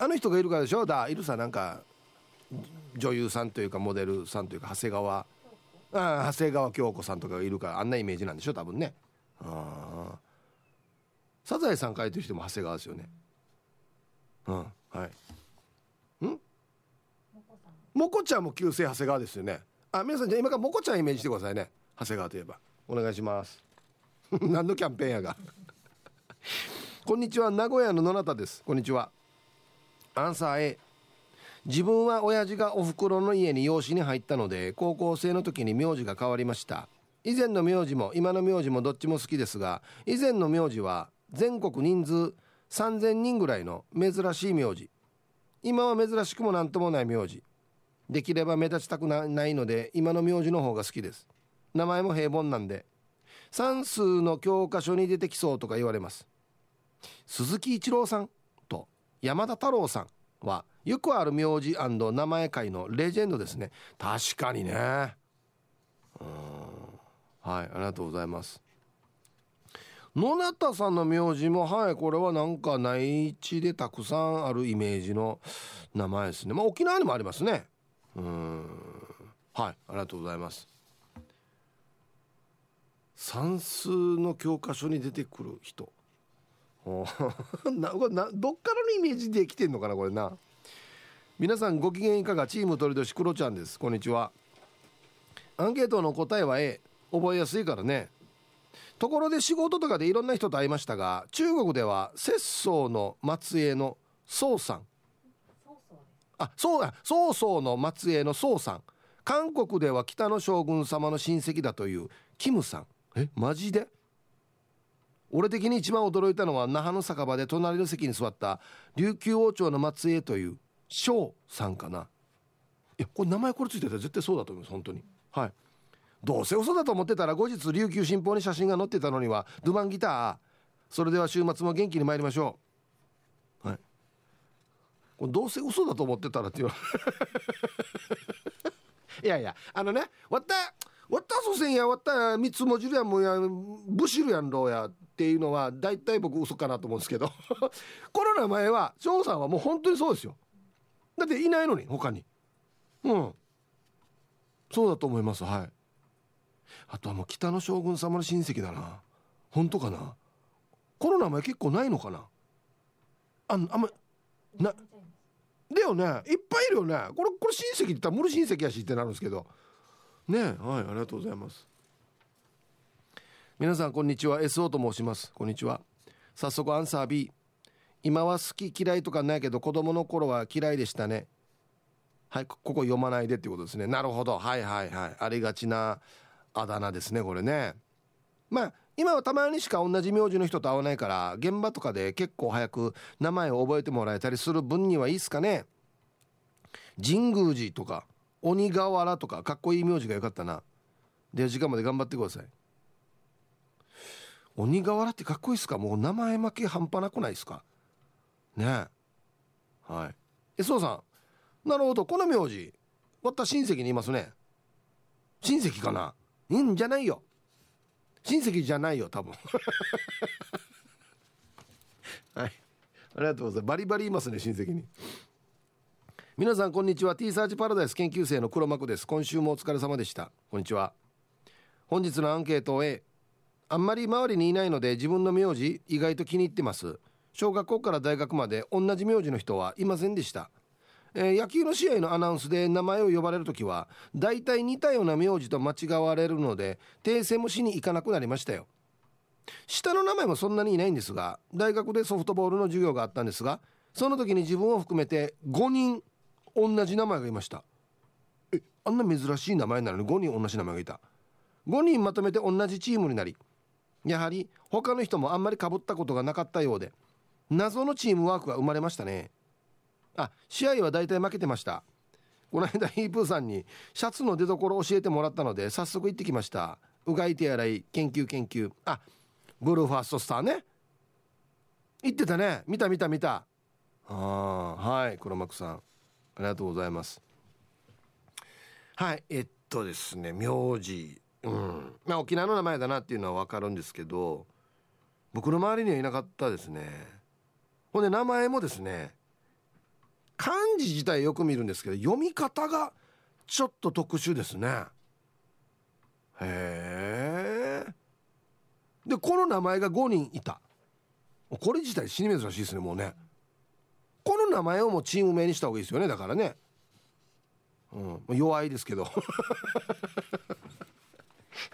の人がいるからでしょ？だいるさなんか。女優さんというかモデルさんというか長谷川あ長谷川京子さんとかがいるからあんなイメージなんでしょ多分ね。あサザエさん書いてる人も長谷川ですよね。うんはい。ん？もこちゃんも旧姓長谷川ですよね。あ皆さんじゃ今からもこちゃんイメージしてくださいね。長谷川といえば。お願いします。何のキャンペーンやが。こんにちは。名古屋の野中です。こんにちは。アンサー A 自分は親父がお袋の家に養子に入ったので高校生の時に名字が変わりました。以前の名字も今の名字もどっちも好きですが以前の名字は全国人数3000人ぐらいの珍しい名字。今は珍しくも何ともない名字。できれば目立ちたくないので今の名字の方が好きです。名前も平凡なんで。算数の教科書に出てきそうとか言われます。鈴木一郎さんと山田太郎さんはよくある名字名前界のレジェンドですね。確かにね。うん。はいありがとうございます。野中さんの名字もはいこれはなんか内地でたくさんあるイメージの名前ですね。まあ沖縄にもありますね。うん。はいありがとうございます。算数の教科書に出てくる人。ななどっからのイメージで来てんのかなこれな。皆さんご機嫌いかが？チーム鳥年クロちゃんです。こんにちは。アンケートの答えは A 覚えやすいからね。ところで仕事とかでいろんな人と会いましたが中国では節操の末裔の宋さん。あそうだ。曹操の末裔の宋さん。韓国では北の将軍様の親戚だというキムさん。えマジで？俺的に一番驚いたのは那覇の酒場で隣の席に座った琉球王朝の末裔という翔さんかな。いやこれ名前これついてたら絶対そうだと思います本当に。はい。どうせ嘘だと思ってたら後日琉球新報に写真が載ってたのにはドゥマンギター。それでは週末も元気に参りましょう。はい。これどうせ嘘だと思ってたらっていう いやいやあのねわったわったそせんやわった三つ文字やもうやブシルやんろうやっていうのは大体僕嘘かなと思うんですけど。この名前は翔さんはもう本当にそうですよ。だっていないのに他に。うん。そうだと思いますはい。あとはもう北の将軍様の親戚だな。本当かな。この名前結構ないのかな。ああんまなだよね。いっぱいいるよね。これこれ親戚って言ったら無理親戚やしってなるんですけど。ねはいありがとうございます。皆さんこんにちは。SO と申します。こんにちは。早速アンサー B 今は好き嫌いとかないけど子供の頃は嫌いでしたね。はいここ読まないでってことですね。なるほど。はいはいはい。ありがちなあだ名ですねこれね。まあ今はたまにしか同じ名字の人と会わないから現場とかで結構早く名前を覚えてもらえたりする分にはいいっすかね。神宮寺とか鬼瓦とかかっこいい名字がよかったな。で時間まで頑張ってください。鬼瓦ってかっこいいっすか？もう名前負け半端なくないですか？ね。はい。えそうさん。なるほど。この名字わった親戚にいますね。親戚かな。うんじゃないよ。親戚じゃないよ多分。はい。ありがとうございます。バリバリいますね親戚に。皆さんこんにちは。T サーチパラダイス研究生の黒幕です。今週もお疲れ様でした。こんにちは。本日のアンケートを A あんまり周りにいないので自分の名字意外と気に入ってます。小学校から大学まで同じ名字の人はいませんでした。えー、野球の試合のアナウンスで名前を呼ばれる時は大体似たような名字と間違われるので訂正もしに行かなくなりましたよ。下の名前もそんなにいないんですが大学でソフトボールの授業があったんですがその時に自分を含めて5人同じ名前がいました。えあんな珍しい名前なのに5人同じ名前がいた。5人まとめて同じチームになりやはり他の人もあんまりかぶったことがなかったようで謎のチームワークが生まれましたね。あ試合は大体負けてました。この間ヒープーさんにシャツの出所教えてもらったので早速行ってきました。うがい手洗い研究研究。あブルーファーストスターね。行ってたね。見た見た見た。あはい黒幕さん。ありがとうございます。はいえっとですね名字。うん。まあ沖縄の名前だなっていうのは分かるんですけど僕の周りにはいなかったですね。ほんで名前もですね漢字自体よく見るんですけど読み方がちょっと特殊ですね。へえでこの名前が5人いた。これ自体死に珍しいですねもうね。この名前をもうチーム名にした方がいいですよねだからね。うん。弱いですけど。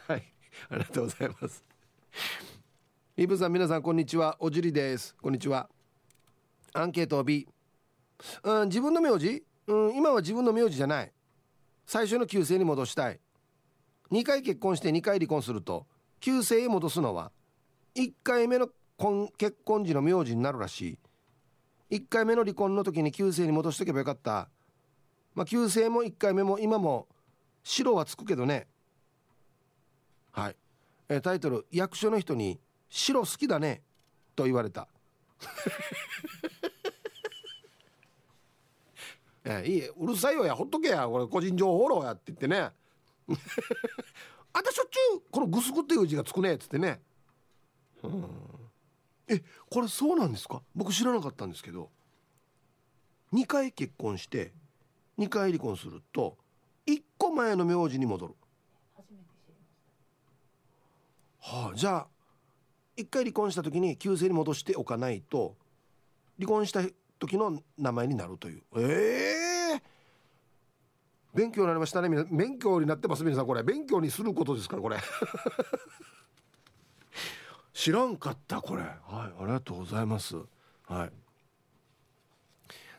はい。ありがとうございます。イブさん皆さんこんにちは。おじりです。こんにちは。アンケート B うん、自分の名字、うん、今は自分の名字じゃない。最初の旧姓に戻したい。2回結婚して2回離婚すると旧姓へ戻すのは1回目の結婚時の名字になるらしい。1回目の離婚の時に旧姓に戻しとけばよかった。まあ旧姓も1回目も今も白はつくけどね。はい。えタイトル役所の人に「白好きだね」と言われた。えー、いいうるさいよやほっとけや。これ個人情報フォローやって言ってね。あたしょっちゅうこのグスグっていう字がつくねっつってね。うん。えこれそうなんですか？僕知らなかったんですけど。2回結婚して2回離婚すると1個前の名字に戻る。はあじゃあ1回離婚した時に旧姓に戻しておかないと離婚した時の名前になるという。ええー、勉強になりましたね。勉強になってます皆さんこれ。勉強にすることですからこれ。知らんかったこれ。はいありがとうございます。はい。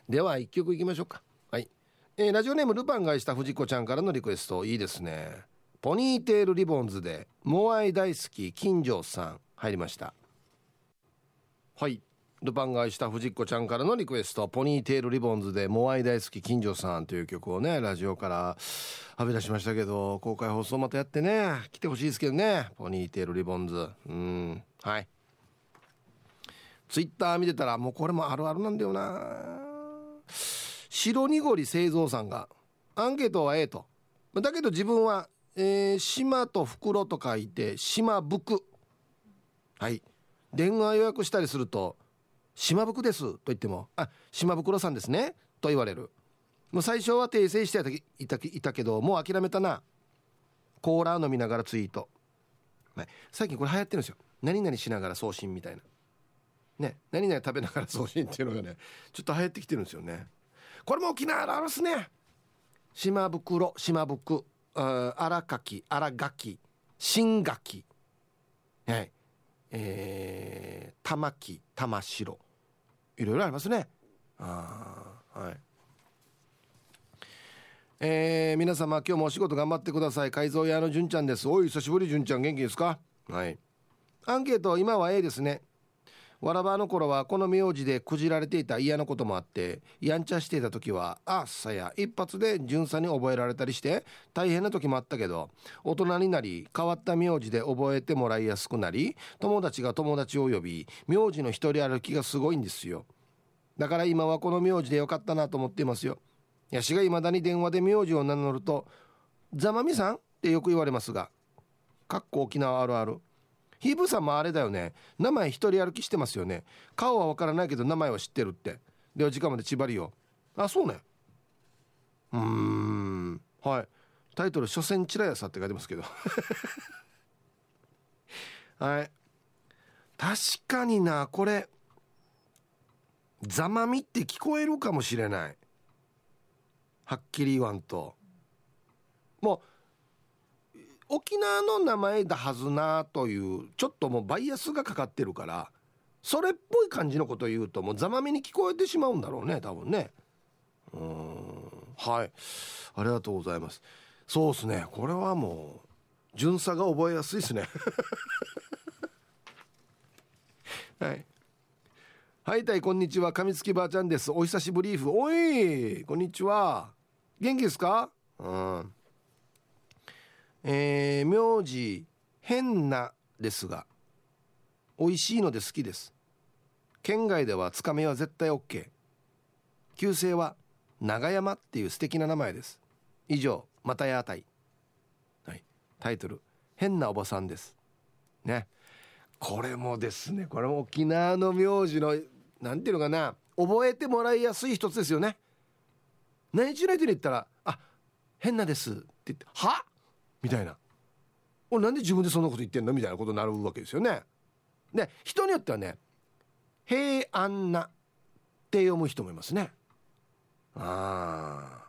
では一曲いきましょうか。はい、えー、ラジオネームルパンがした藤子ちゃんからのリクエスト。いいですね。ポニーテールリボンズでモアイ大好き金城さん。入りました。はい。ルパンが愛した不二子ちゃんからのリクエスト「ポニーテールリボンズ」で「モアイ大好き金城さん」という曲をねラジオから浴び出しましたけど公開放送またやってね。来てほしいですけどね「ポニーテールリボンズ」うん。はい。ツイッター見てたらもうこれもあるあるなんだよな。白濁り製造さんがアンケートは A と。だけど自分は、えー、島と袋と書いて島袋はい。電話予約したりすると島袋ですと言ってもあ島袋さんですねと言われる。もう最初は訂正していたいたけどもう諦めたな。コーラ飲みながらツイート、はい、最近これ流行ってるんですよ。何々しながら送信みたいな。ね。何々食べながら送信っていうのがねちょっと流行ってきてるんですよね。これも沖縄あるあるっすね。島袋島袋。荒垣荒垣。新垣。はい。えー、玉木玉城。いろいろありますね。あはい。えー、皆様今日もお仕事頑張ってください。改造屋の純ちゃんです。おい久しぶり純ちゃん。元気ですか？はい。アンケート今は A ですね。わらばの頃はこの名字でくじられていた嫌なこともあってやんちゃしていた時はあっさや一発で巡査に覚えられたりして大変な時もあったけど大人になり変わった名字で覚えてもらいやすくなり友達が友達を呼び名字の一人歩きがすごいんですよだから今はこの名字でよかったなと思っていますよやしがいまだに電話で名字を名乗ると「ざまみさん?」ってよく言われますがかっこ沖縄あるあるヒーブさんもあれだよね。名前一人歩きしてますよね。顔はわからないけど名前は知ってるって。では時間まで縛りよあそうね。うん。はい。タイトル「所詮チラヤさ」って書いてますけど。はい。確かになこれ。ざまみって聞こえるかもしれない。はっきり言わんと。沖縄の名前だはずなというちょっともうバイアスがかかってるからそれっぽい感じのことを言うともうざまみに聞こえてしまうんだろうね多分ね。うん。はい。ありがとうございます。そうですね。これはもう巡査が覚えやすいですね。はい。はいたいこんにちは。みつきばあちゃんです。お久しぶりふ。おいこんにちは。元気ですか？うん。えー、名字変なですが美味しいので好きです。県外ではつかめは絶対 OK 旧姓は長山っていう素敵な名前です。以上またやあたい、はい、タイトル変なおばさんです。ね。これもですねこれも沖縄の名字のなんていうのかな覚えてもらいやすい一つですよね。何日の人に言ったら「あ変なです」って言って「は？みたいな「おなんで自分でそんなこと言ってんの?」みたいなことになるわけですよね。で人によってはね「平安な」って読む人もいますね。あ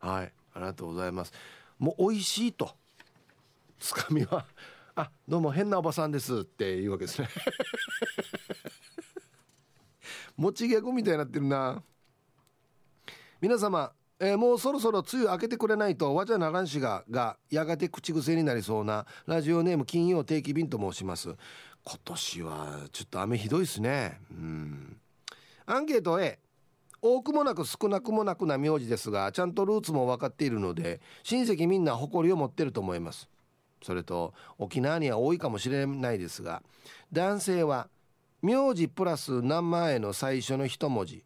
あはいありがとうございます。もう美味しいとつかみは「あどうも変なおばさんです」っていうわけですね。持ちギャグみたいになってるな。皆様えー、もうそろそろ梅雨明けてくれないとわじゃならんしががやがて口癖になりそうなラジオネーム金曜定期便と申します。今年はちょっと雨ひどいですね。うん。アンケート A 多くもなく少なくもなくな名字ですがちゃんとルーツも分かっているので親戚みんな誇りを持ってると思います。それと沖縄には多いかもしれないですが男性は名字プラス名前の最初の一文字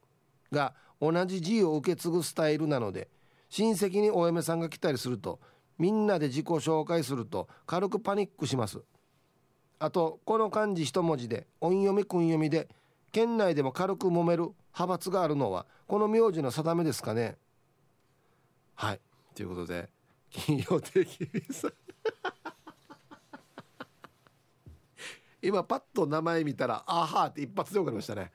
が同じ字を受け継ぐスタイルなので親戚にお嫁さんが来たりするとみんなで自己紹介すると軽くパニックします。あとこの漢字一文字で音読み訓読みで県内でも軽く揉める派閥があるのはこの名字の定めですかね。はい。ということで金曜定期便さん。今パッと名前見たら「あはー」って一発で分かりましたね。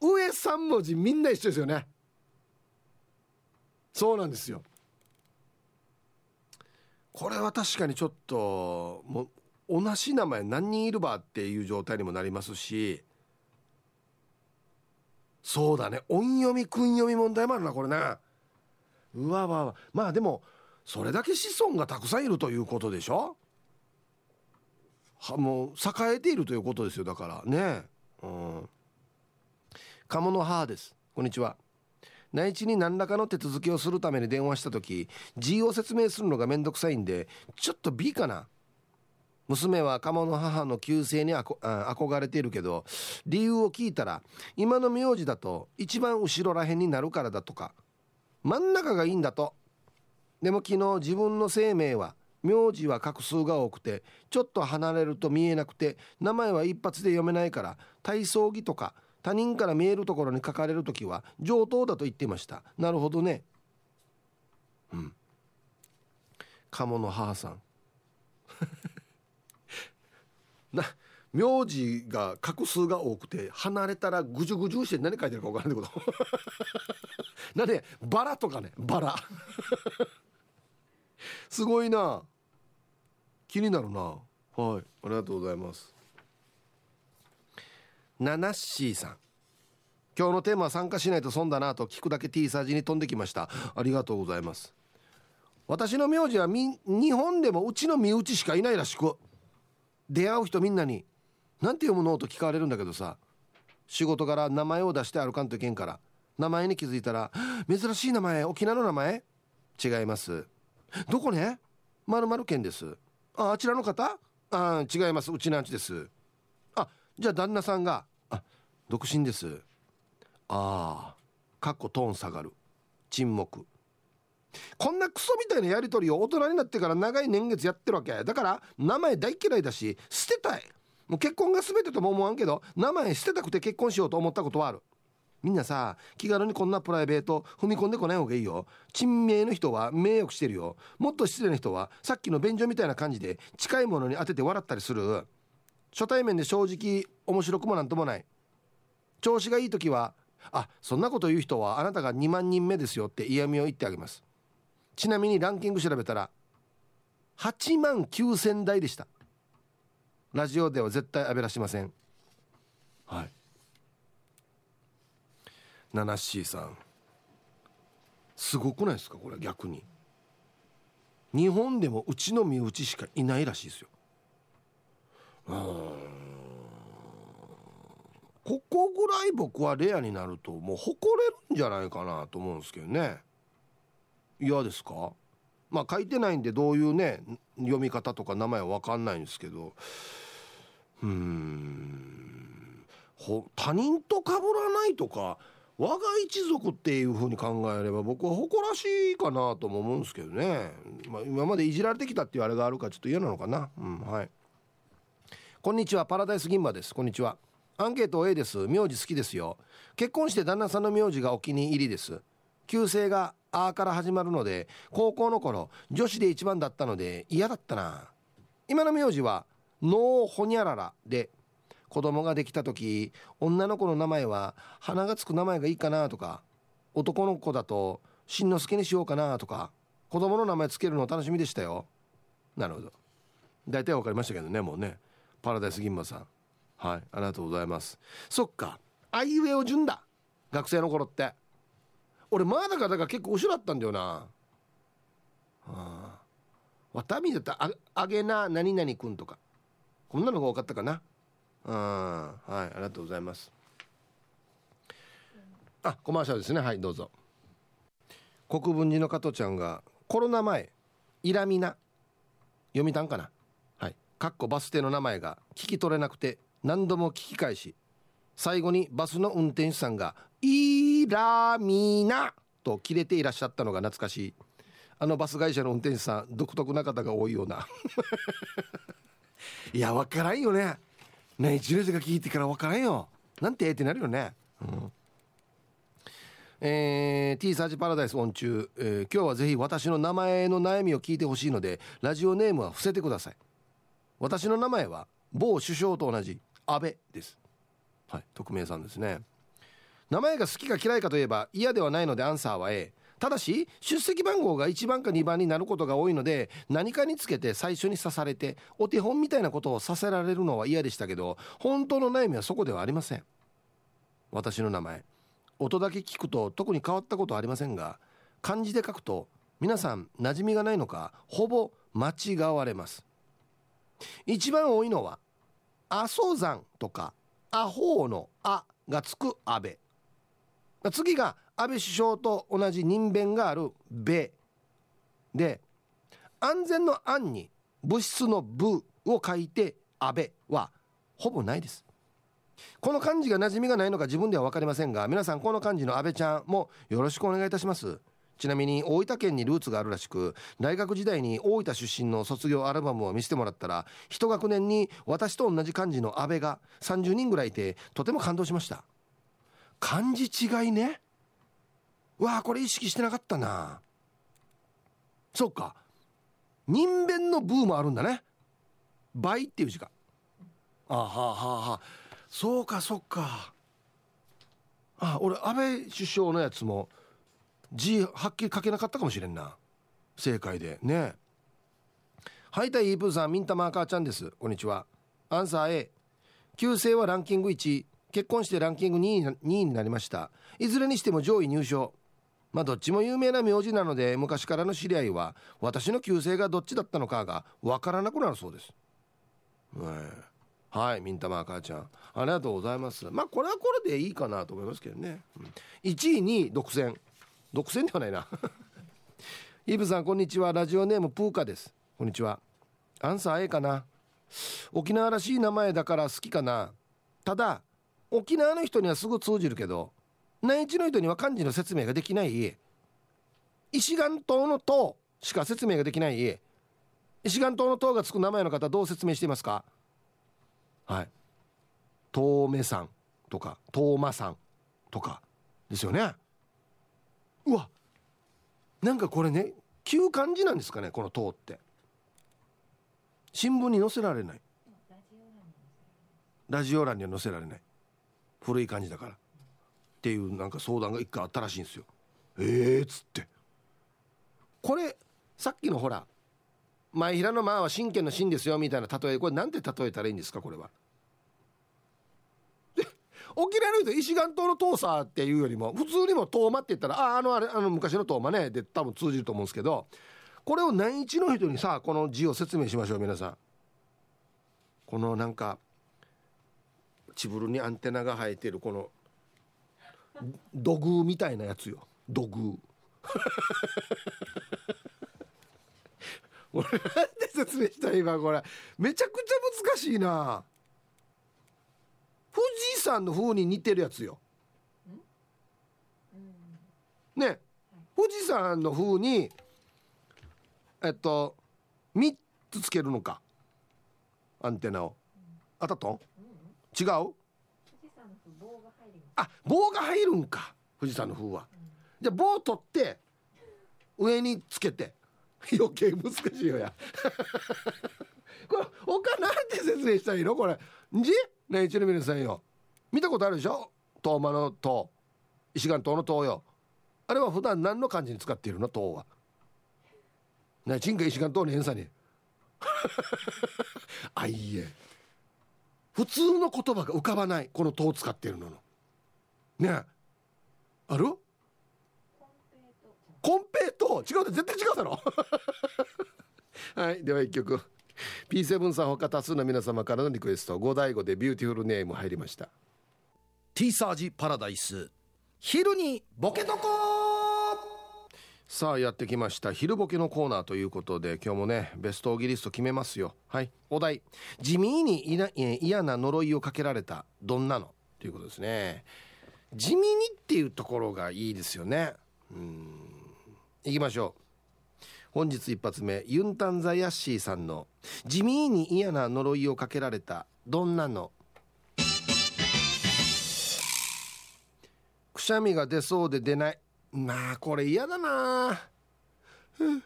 上3文字みんな一緒ですよね。そうなんですよ。これは確かにちょっともう同じ名前何人いるばっていう状態にもなりますしそうだね。音読み訓読み問題もあるなこれね。うわわわ。まあでもそれだけ子孫がたくさんいるということでしょ？はもう栄えているということですよだからね。うん。鴨の母です。こんにちは。内地に何らかの手続きをするために電話した時 G を説明するのがめんどくさいんでちょっと B かな。娘は鴨の母の旧姓に憧れているけど理由を聞いたら今の名字だと一番後ろらへんになるからだとか真ん中がいいんだと。でも昨日自分の生命は名字は画数が多くてちょっと離れると見えなくて名前は一発で読めないから体操着とか他人から見えるところに書かれる時は上等だと言っていました。なるほどね。うん。鴨の母さん。な名字が画数が多くて離れたらぐじゅぐじゅして何書いてるか分からないこと。なんでバラとかねバラ。すごいな。気になるな。はい。ありがとうございます。ナナッシーさん今日のテーマは参加しないと損だなと聞くだけ T サージに飛んできました。ありがとうございます。私の名字はみ日本でもうちの身内しかいないらしく出会う人みんなに「何て読むの?」と聞かれるんだけどさ。仕事から名前を出して歩かんといけんから名前に気づいたら「珍しい名前沖縄の名前?」違います。どこね？まる県です。ああちらの方？あ違います。うちなんちです。あじゃあ旦那さんが独身です。ああかっこトーン下がる。沈黙。こんなクソみたいなやり取りを大人になってから長い年月やってるわけ。だから名前大嫌いだし捨てたい。もう結婚が全てとも思わんけど名前捨てたくて結婚しようと思ったことはある。みんなさ気軽にこんなプライベート踏み込んでこない方がいいよ。珍名の人は名誉してるよ。もっと失礼な人はさっきの便所みたいな感じで近いものに当てて笑ったりする。初対面で正直面白くもなんともない。調子がいい時はあそんなこと言う人はあなたが2万人目ですよって嫌味を言ってあげます。ちなみにランキング調べたら8万9000台でした。ラジオでは絶対あべらしません。はい。ナナッシーさん。すごくないですかこれ逆に。日本でもうちの身内しかいないらしいですよ。うんここぐらい僕はレアになるともう誇れるんじゃないかなと思うんですけどね。嫌ですか？まあ書いてないんでどういうね読み方とか名前は分かんないんですけど。うん。他人と被らないとか我が一族っていう風に考えれば僕は誇らしいかなとも思うんですけどね、まあ、今までいじられてきたっていうあれがあるからちょっと嫌なのかな。うんはい。こんにちは。パラダイス銀馬です。こんにちは。アンケート A です。名字好きですよ。結婚して旦那さんの名字がお気に入りです。旧姓が「あ」から始まるので高校の頃女子で一番だったので嫌だったな。今の名字は「ノーホニャララ」で子供ができた時女の子の名前は花がつく名前がいいかなとか男の子だとしんのすけにしようかなとか子供の名前つけるの楽しみでしたよ。なるほど。大体分かりましたけどねもうね。パラダイス銀馬さん。はいありがとうございます。そっかあいうえお順だ学生の頃って。俺まだかだから結構後ろだったんだよな。ああわたみだったああげな何々くんとか。こんなのが多かったかな。うんはいありがとうございます。あコマーシャルですね。はいどうぞ。国分寺の加藤ちゃんがコロナ前イラミナ読みたんかな。はいかっこバス停の名前が聞き取れなくて何度も聞き返し最後にバスの運転手さんが「イラミナ」と切れていらっしゃったのが懐かしい。あのバス会社の運転手さん独特な方が多いような。いや分からんよね。ね一年生が聞いてから分からんよ。なんてええってなるよね。うん。えー、T サーチパラダイスオン中、えー、今日はぜひ私の名前の悩みを聞いてほしいのでラジオネームは伏せてください。私の名前は某首相と同じ。安倍です。はい匿名さんですね。名前が好きか嫌いかといえば嫌ではないのでアンサーは A ただし出席番号が1番か2番になることが多いので何かにつけて最初に刺されてお手本みたいなことをさせられるのは嫌でしたけど本当の悩みはそこではありません。私の名前。音だけ聞くと特に変わったことはありませんが漢字で書くと皆さん馴染みがないのかほぼ間違われます。一番多いのは阿蘇山とかアホの「あ」がつく安倍。次が安倍首相と同じ人弁がある「べ」で安全の「安」に物質の「部」を書いて「安倍」はほぼないです。この漢字が馴染みがないのか自分では分かりませんが皆さんこの漢字の安倍ちゃんもよろしくお願いいたします。ちなみに大分県にルーツがあるらしく大学時代に大分出身の卒業アルバムを見せてもらったら一学年に私と同じ漢字の安倍が30人ぐらいいてとても感動しました。漢字違いね。わあこれ意識してなかったな。そっか。人弁のブーもあるんだね。倍っていう字があはあはあはあそうかそうか。あ俺安倍首相のやつも字はっきり書けなかったかもしれんな。正解で。ね。はいたいイープーさんミンタマーカーちゃんです。こんにちは。アンサー A 旧姓はランキング1結婚してランキング2位 ,2 位になりました。いずれにしても上位入賞。まあどっちも有名な名字なので昔からの知り合いは私の旧姓がどっちだったのかが分からなくなるそうです、はいミンタマーカーちゃん。ありがとうございます。まあこれはこれでいいかなと思いますけどね、うん、1位に独占。独占ではないな。イブさんこんにちは。ラジオネームプーカです。こんにちは。アンサー A かな。沖縄らしい名前だから好きかな。ただ沖縄の人にはすぐ通じるけど内地の人には漢字の説明ができない。石岩島の島しか説明ができない。石岩島の島がつく名前の方どう説明していますか？はい。遠目さんとか遠間さんとかですよね。うわなんかこれね旧漢字なんですかねこの塔って。新聞に載せられない。ラジオ欄には載せられない。古い漢字だから。っていうなんか相談が一回あったらしいんですよ。えー、っつって。これさっきのほら前平の間は真剣の真ですよみたいな例えこれなんて例えたらいいんですかこれは？沖縄の人石岩島の遠さっていうよりも普通にも遠間って言ったらああのあれあの昔の遠間ねで多分通じると思うんですけどこれを内地の人にさこの字を説明しましょう皆さん。このなんかチブルにアンテナが生えてるこの土偶みたいなやつよ。土偶。俺なんで説明した今これ。めちゃくちゃ難しいな。富士山の風に似てるやつよ。ね。富士山の風にえっと3つつけるのか。アンテナを。当たったん？違う？あ棒が入るんか。富士山の風は、じゃあ棒取って上につけて。余計難しいよや。これ他なんて説明したらいいの？これ。じね一の皆さんよ見たことあるでしょ？遠間の塔。石岩島の塔よ。あれは普段何の漢字に使っているの？塔は。ねチンが石岩島の偏差に。あいえ。普通の言葉が浮かばない。この塔を使っているのねある？コンペイト。違う絶対違うだろ。はいでは一曲 P7 さんほか多数の皆様からのリクエストゴダイゴでビューティフルネーム入りました。ティーサージパラダイス。昼にボケとこさあやってきました。昼ボケのコーナーということで今日もねベストオギリスト決めますよ。はい。お題。地味に嫌な呪いをかけられた。どんなの？ということですね。地味にっていうところがいいですよね。うん。いきましょう本日一発目ユンタンザヤッシーさんの地味に嫌な呪いをかけられたどんなの？くしゃみが出そうで出ない。まあこれ嫌だな。ふふっ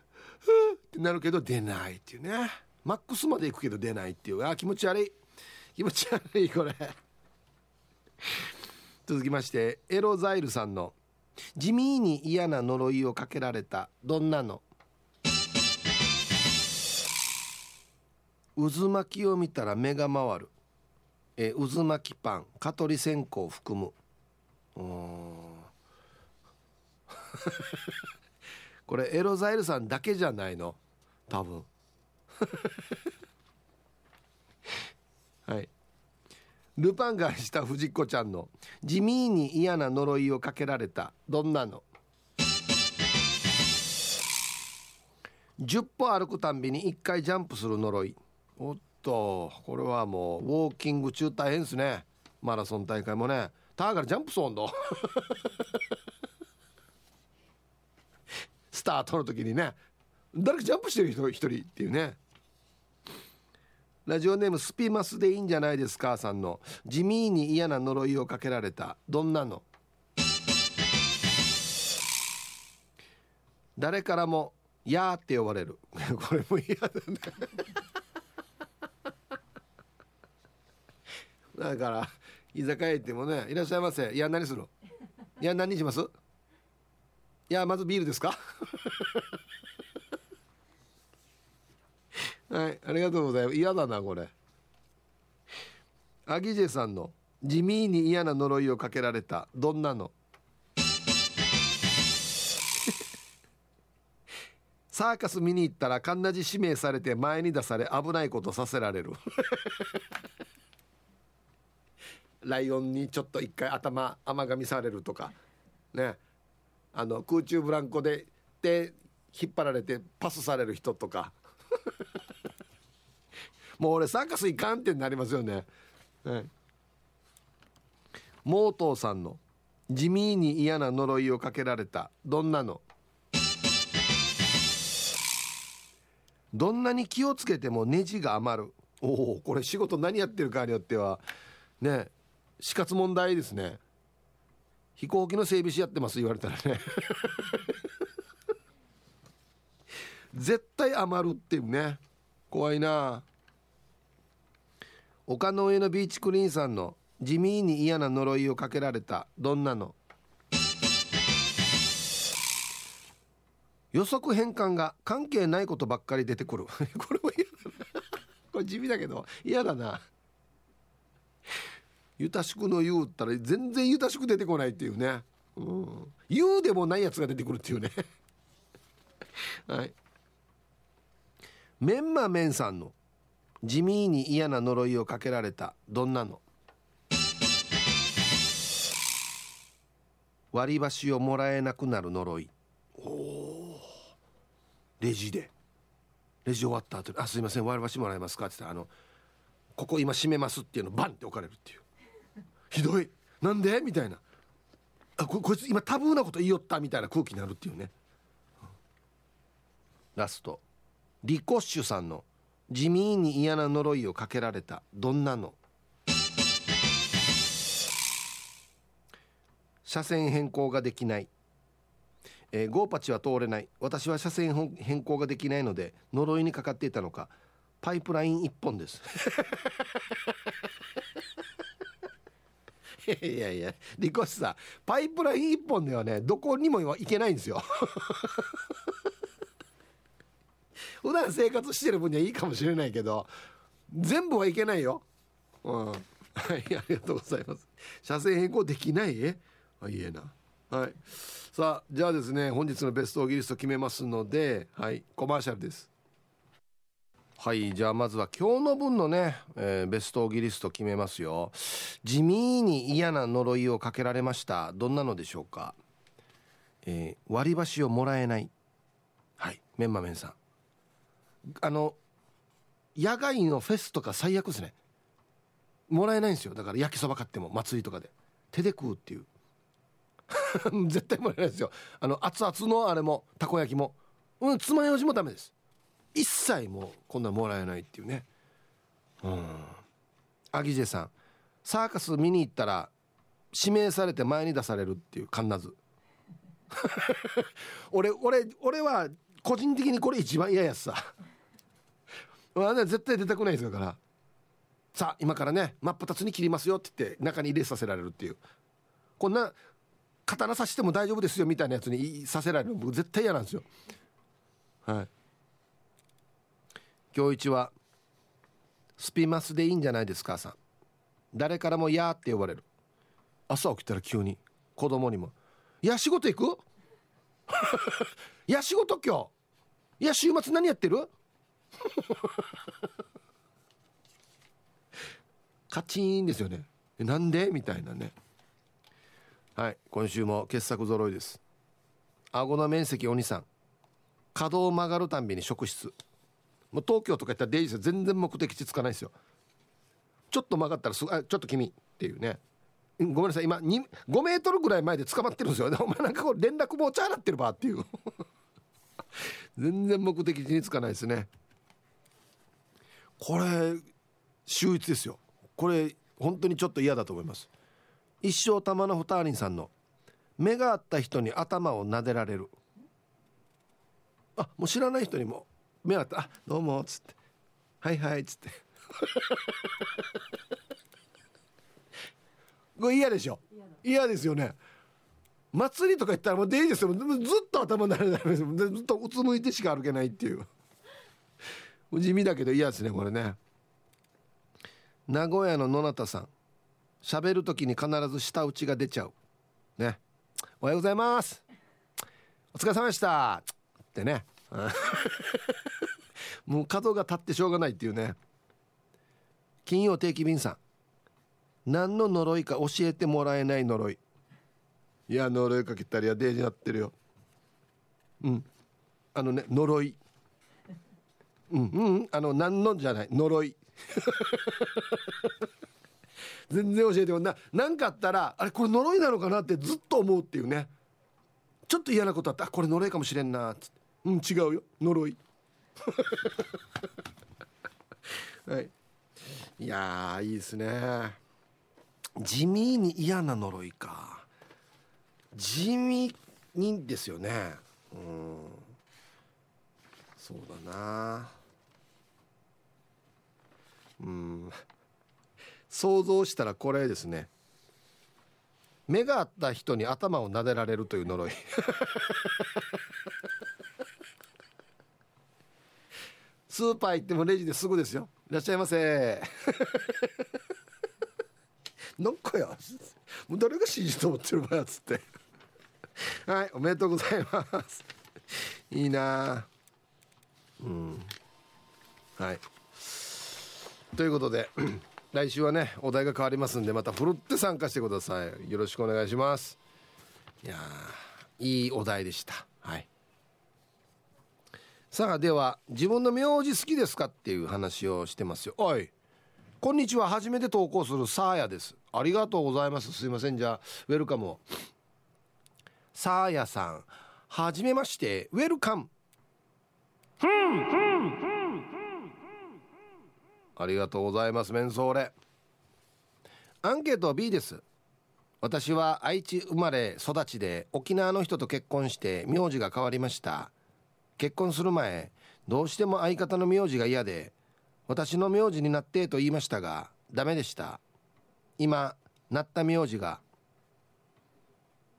てなるけど出ないっていうね。マックスまで行くけど出ないっていう。あ気持ち悪い。気持ち悪いこれ。続きましてエロザイルさんの「地味に嫌な呪いをかけられたどんなの?」渦巻きを見たら目が回る。え渦巻きパン。蚊取り線香を含む。これエロザイルさんだけじゃないの？多分。はい。ルパンがした藤子ちゃんの地味に嫌な呪いをかけられた。どんなの？10歩歩くたんびに1回ジャンプする呪い。おっとこれはもうウォーキング中大変ですね。マラソン大会もね。ターからジャンプソンドスタートの時にね。誰かジャンプしてる人一人っていうね。ラジオネームスピマスでいいんじゃないですかさんの。地味に嫌な呪いをかけられた。どんなの？誰からも「やー」って呼ばれる。これも嫌だね。だから居酒屋行ってもね「いらっしゃいませ。いや何する？いや何にします？いやまずビールですか？はいありがとうございます。嫌だなこれ。アギジェさんの地味に嫌な呪いをかけられたどんなの？サーカス見に行ったらカンナジ指名されて前に出され危ないことさせられる。ライオンにちょっと一回頭甘噛みされるとかね。あの空中ブランコでで引っ張られてパスされる人とか。もう俺サーカス行かんってなりますよね、はい、モートーさんの地味に嫌な呪いをかけられたどんなの？どんなに気をつけてもネジが余る。おおこれ仕事何やってるかによっては。ね。死活問題ですね。飛行機の整備士やってます言われたらね。絶対余るっていうね。怖いな。丘の上のビーチクリーンさんの地味に嫌な呪いをかけられたどんなの。予測変換が関係ないことばっかり出てくる。これも嫌だな。これ地味だけど嫌だな。ゆたしくの言うったら全然ゆたしく出てこないっていうね、うん、言うでもないやつが出てくるっていうね。はい。メンマメンさんの地味に嫌な呪いをかけられたどんなの？割り箸をもらえなくなる呪い。おレジで。レジ終わった後に「あすいません割り箸もらえますか?」って言ったら「あのここ今閉めます」っていうのバンって置かれるっていう。ひどい。なんで？みたいな。あここいつ今タブーなこと言いよったみたいな空気になるっていうね。ラスト。リコッシュさんの地味に嫌な呪いをかけられたどんなの？車線変更ができない、えー、ゴーパチは通れない。私は車線変更ができないので呪いにかかっていたのか。パイプライン一本です。いやいやリコシさんパイプライン一本ではねどこにも行けないんですよ。普段生活してる分にはいいかもしれないけど全部はいけないよ。うん。はいありがとうございます。車線変更できない？えあいえな。はい。さあじゃあですね本日のベストオギリスト決めますのではいコマーシャルです。はいじゃあまずは今日の分のね、えー、ベストオギリスト決めますよ。地味に嫌な呪いをかけられました。どんなのでしょうか？えー、割り箸をもらえない。はいメンマメンさん。あの野外のフェスとか最悪ですね。もらえないんですよ。だから焼きそば買っても祭りとかで。手で食うっていう。絶対もらえないですよ。あの熱々のあれもたこ焼きも。うん爪楊枝もダメです。一切もうこんなもらえないっていうね。うん。アギジェさん。サーカス見に行ったら指名されて前に出されるっていうかんなず俺俺俺は個人的にこれ一番嫌やつさ。絶対出たくないですから。さあ今からね真っ二つに切りますよって言って中に入れさせられるっていう。こんな刀刺しても大丈夫ですよみたいなやつにさせられる僕絶対嫌なんですよ。はい。今日一はスピマスでいいんじゃないですかさん。誰からも「や」って呼ばれる。朝起きたら急に子供にも「いや仕事行くいや仕事今日。いや週末何やってる？カチーンですよねなんで？みたいなね。はい今週も傑作揃いです。顎の面積お兄さん。角を曲がるたんびに職質。もう東京とか行ったらデイジー全然目的地つかないですよ。ちょっと曲がったらすあちょっと君っていうね。ごめんなさい今5メートルぐらい前で捕まってるんですよ。お前なんかこう連絡もちゃらってるばっていう。全然目的地につかないですね。これ秀逸ですよ。これ本当にちょっと嫌だと思います。一生玉のふたりんさんの目があった人に頭を撫でられる。あもう知らない人にも目あったあどうもっつってはいはいっつって。これ嫌でしょ？嫌ですよね。祭りとか行ったらもうデイですよずっと頭なれないですずっとうつむいてしか歩けないっていう。地味だけど嫌ですねこれね。名古屋の野中さん。喋る時に必ず舌打ちが出ちゃう。ねおはようございますお疲れ様でしたってね。もう角が立ってしょうがないっていうね。金曜定期便さん。何の呪いか教えてもらえない呪い。いや呪いかけたりやデージなってるよ。うん。あのね呪い。うんうんあの何のじゃない。呪い。全然教えてもな何かあったらあれこれ呪いなのかなってずっと思うっていうね。ちょっと嫌なことあった。あこれ呪いかもしれんなっつって。うん違うよ。呪い。はい。いやいいですね。地味に嫌な呪いか。地味にですよね。うん。そうだな。うん。想像したらこれですね。目があった人に頭を撫でられるという呪い。スーパー行ってもレジですぐですよ。いらっしゃいませ。なんかや。もう誰が指示と思ってる場合やつって。はいおめでとうございます。いいな。うん。はい。ということで 来週はねお題が変わりますんでまたふるって参加してください。よろしくお願いします。いやいいお題でした。はい。さあでは自分の名字好きですかっていう話をしてますよ。おいこんにちは。初めて投稿するサーヤです。ありがとうございます。すいません。じゃあウェルカムを。サーヤさんはじめまして。ウェルカム。ありがとうございます。メンソーレ。アンケート B です。私は愛知生まれ育ちで沖縄の人と結婚して名字が変わりました。結婚する前どうしても相方の名字が嫌で私の名字になってと言いましたがダメでした。今なった名字が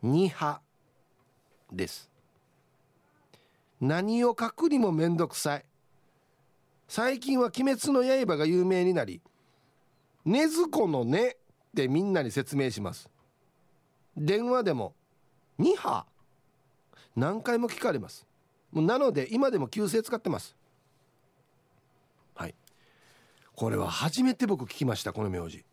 二派です。何を書くにもめんどくさい。最近は「鬼滅の刃」が有名になり「ねずこのね」ってみんなに説明します。電話でも「二派」何回も聞かれます。なので今でも旧姓使ってます。はい。これは初めて僕聞きましたこの名字。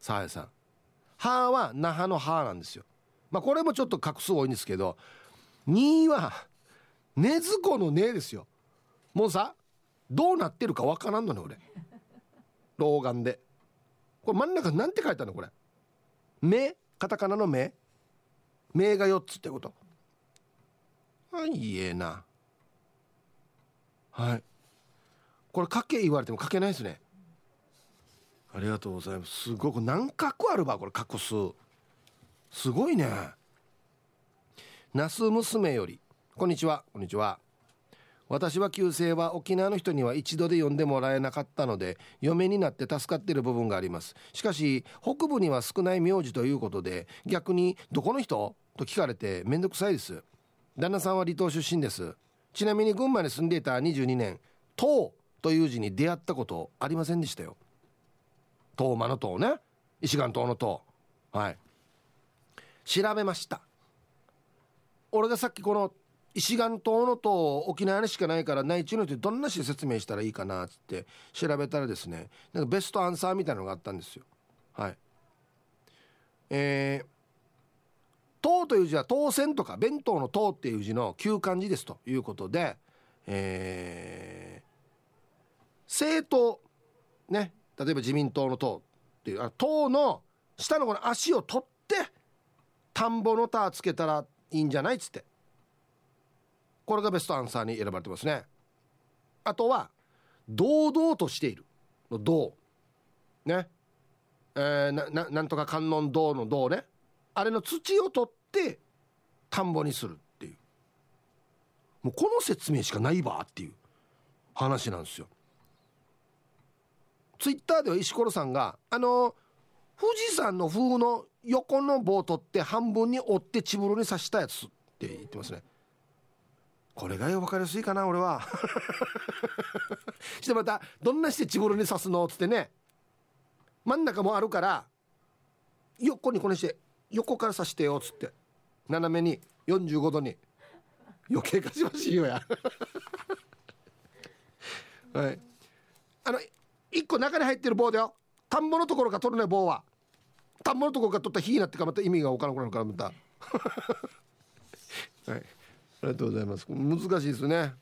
さあやさん「は」は那覇の「は」なんですよ。まあこれもちょっと画数多いんですけど2は根津子の根ですよ。もうさどうなってるかわからんのね俺。老眼で。これ真ん中なんて書いてあるのこれ。目カタカナの目目が4つってこと。はいいえな。はい。これ書け言われても書けないですね。ありがとうございます。すごく何画あるばこれ画数すごいね。那須娘より。こんにちは。こんにちは。私は旧姓は沖縄の人には一度で呼んでもらえなかったので嫁になって助かっている部分があります。しかし北部には少ない名字ということで逆に「どこの人?」と聞かれて面倒くさいです。旦那さんは離島出身です。ちなみに群馬に住んでいた22年「島」という字に出会ったことありませんでしたよ。東馬の塔ね。石岩島の塔。はい。調べました。俺がさっきこの石岩島の塔沖縄にしかないから内地の人どんなし説明したらいいかなっつって調べたらですねなんかベストアンサーみたいなのがあったんですよ。はい。えー塔という字は当選とか弁当の塔っていう字の旧漢字ですということでえー、政党ね例えば自民党の党っていうあ党の下のこの足を取って田んぼの田つけたらいいんじゃないっつって。これがベストアンサーに選ばれてますね。あとは堂々としている。の銅ね。えー、なななんとか観音銅の銅ね。あれの土を取って田んぼにするっていう。もうこの説明しかないばっていう話なんですよ。ツイッターでは石ころさんがあの富士山の風の横の棒取って半分に折ってチブルに刺したやつって言ってますね。これがよ分かりやすいかな俺は。してまたどんなしてチブルに刺すのっつってね。真ん中もあるから横にこれして横から刺してよっつって。斜めに45度に。余計かしましいよや。はい。あの一個中に入ってる棒だよ。田んぼのところが取るね棒は。田んぼのところが取った火になってかまた意味が分からなくなるからまた。はい。ありがとうございます。難しいですね。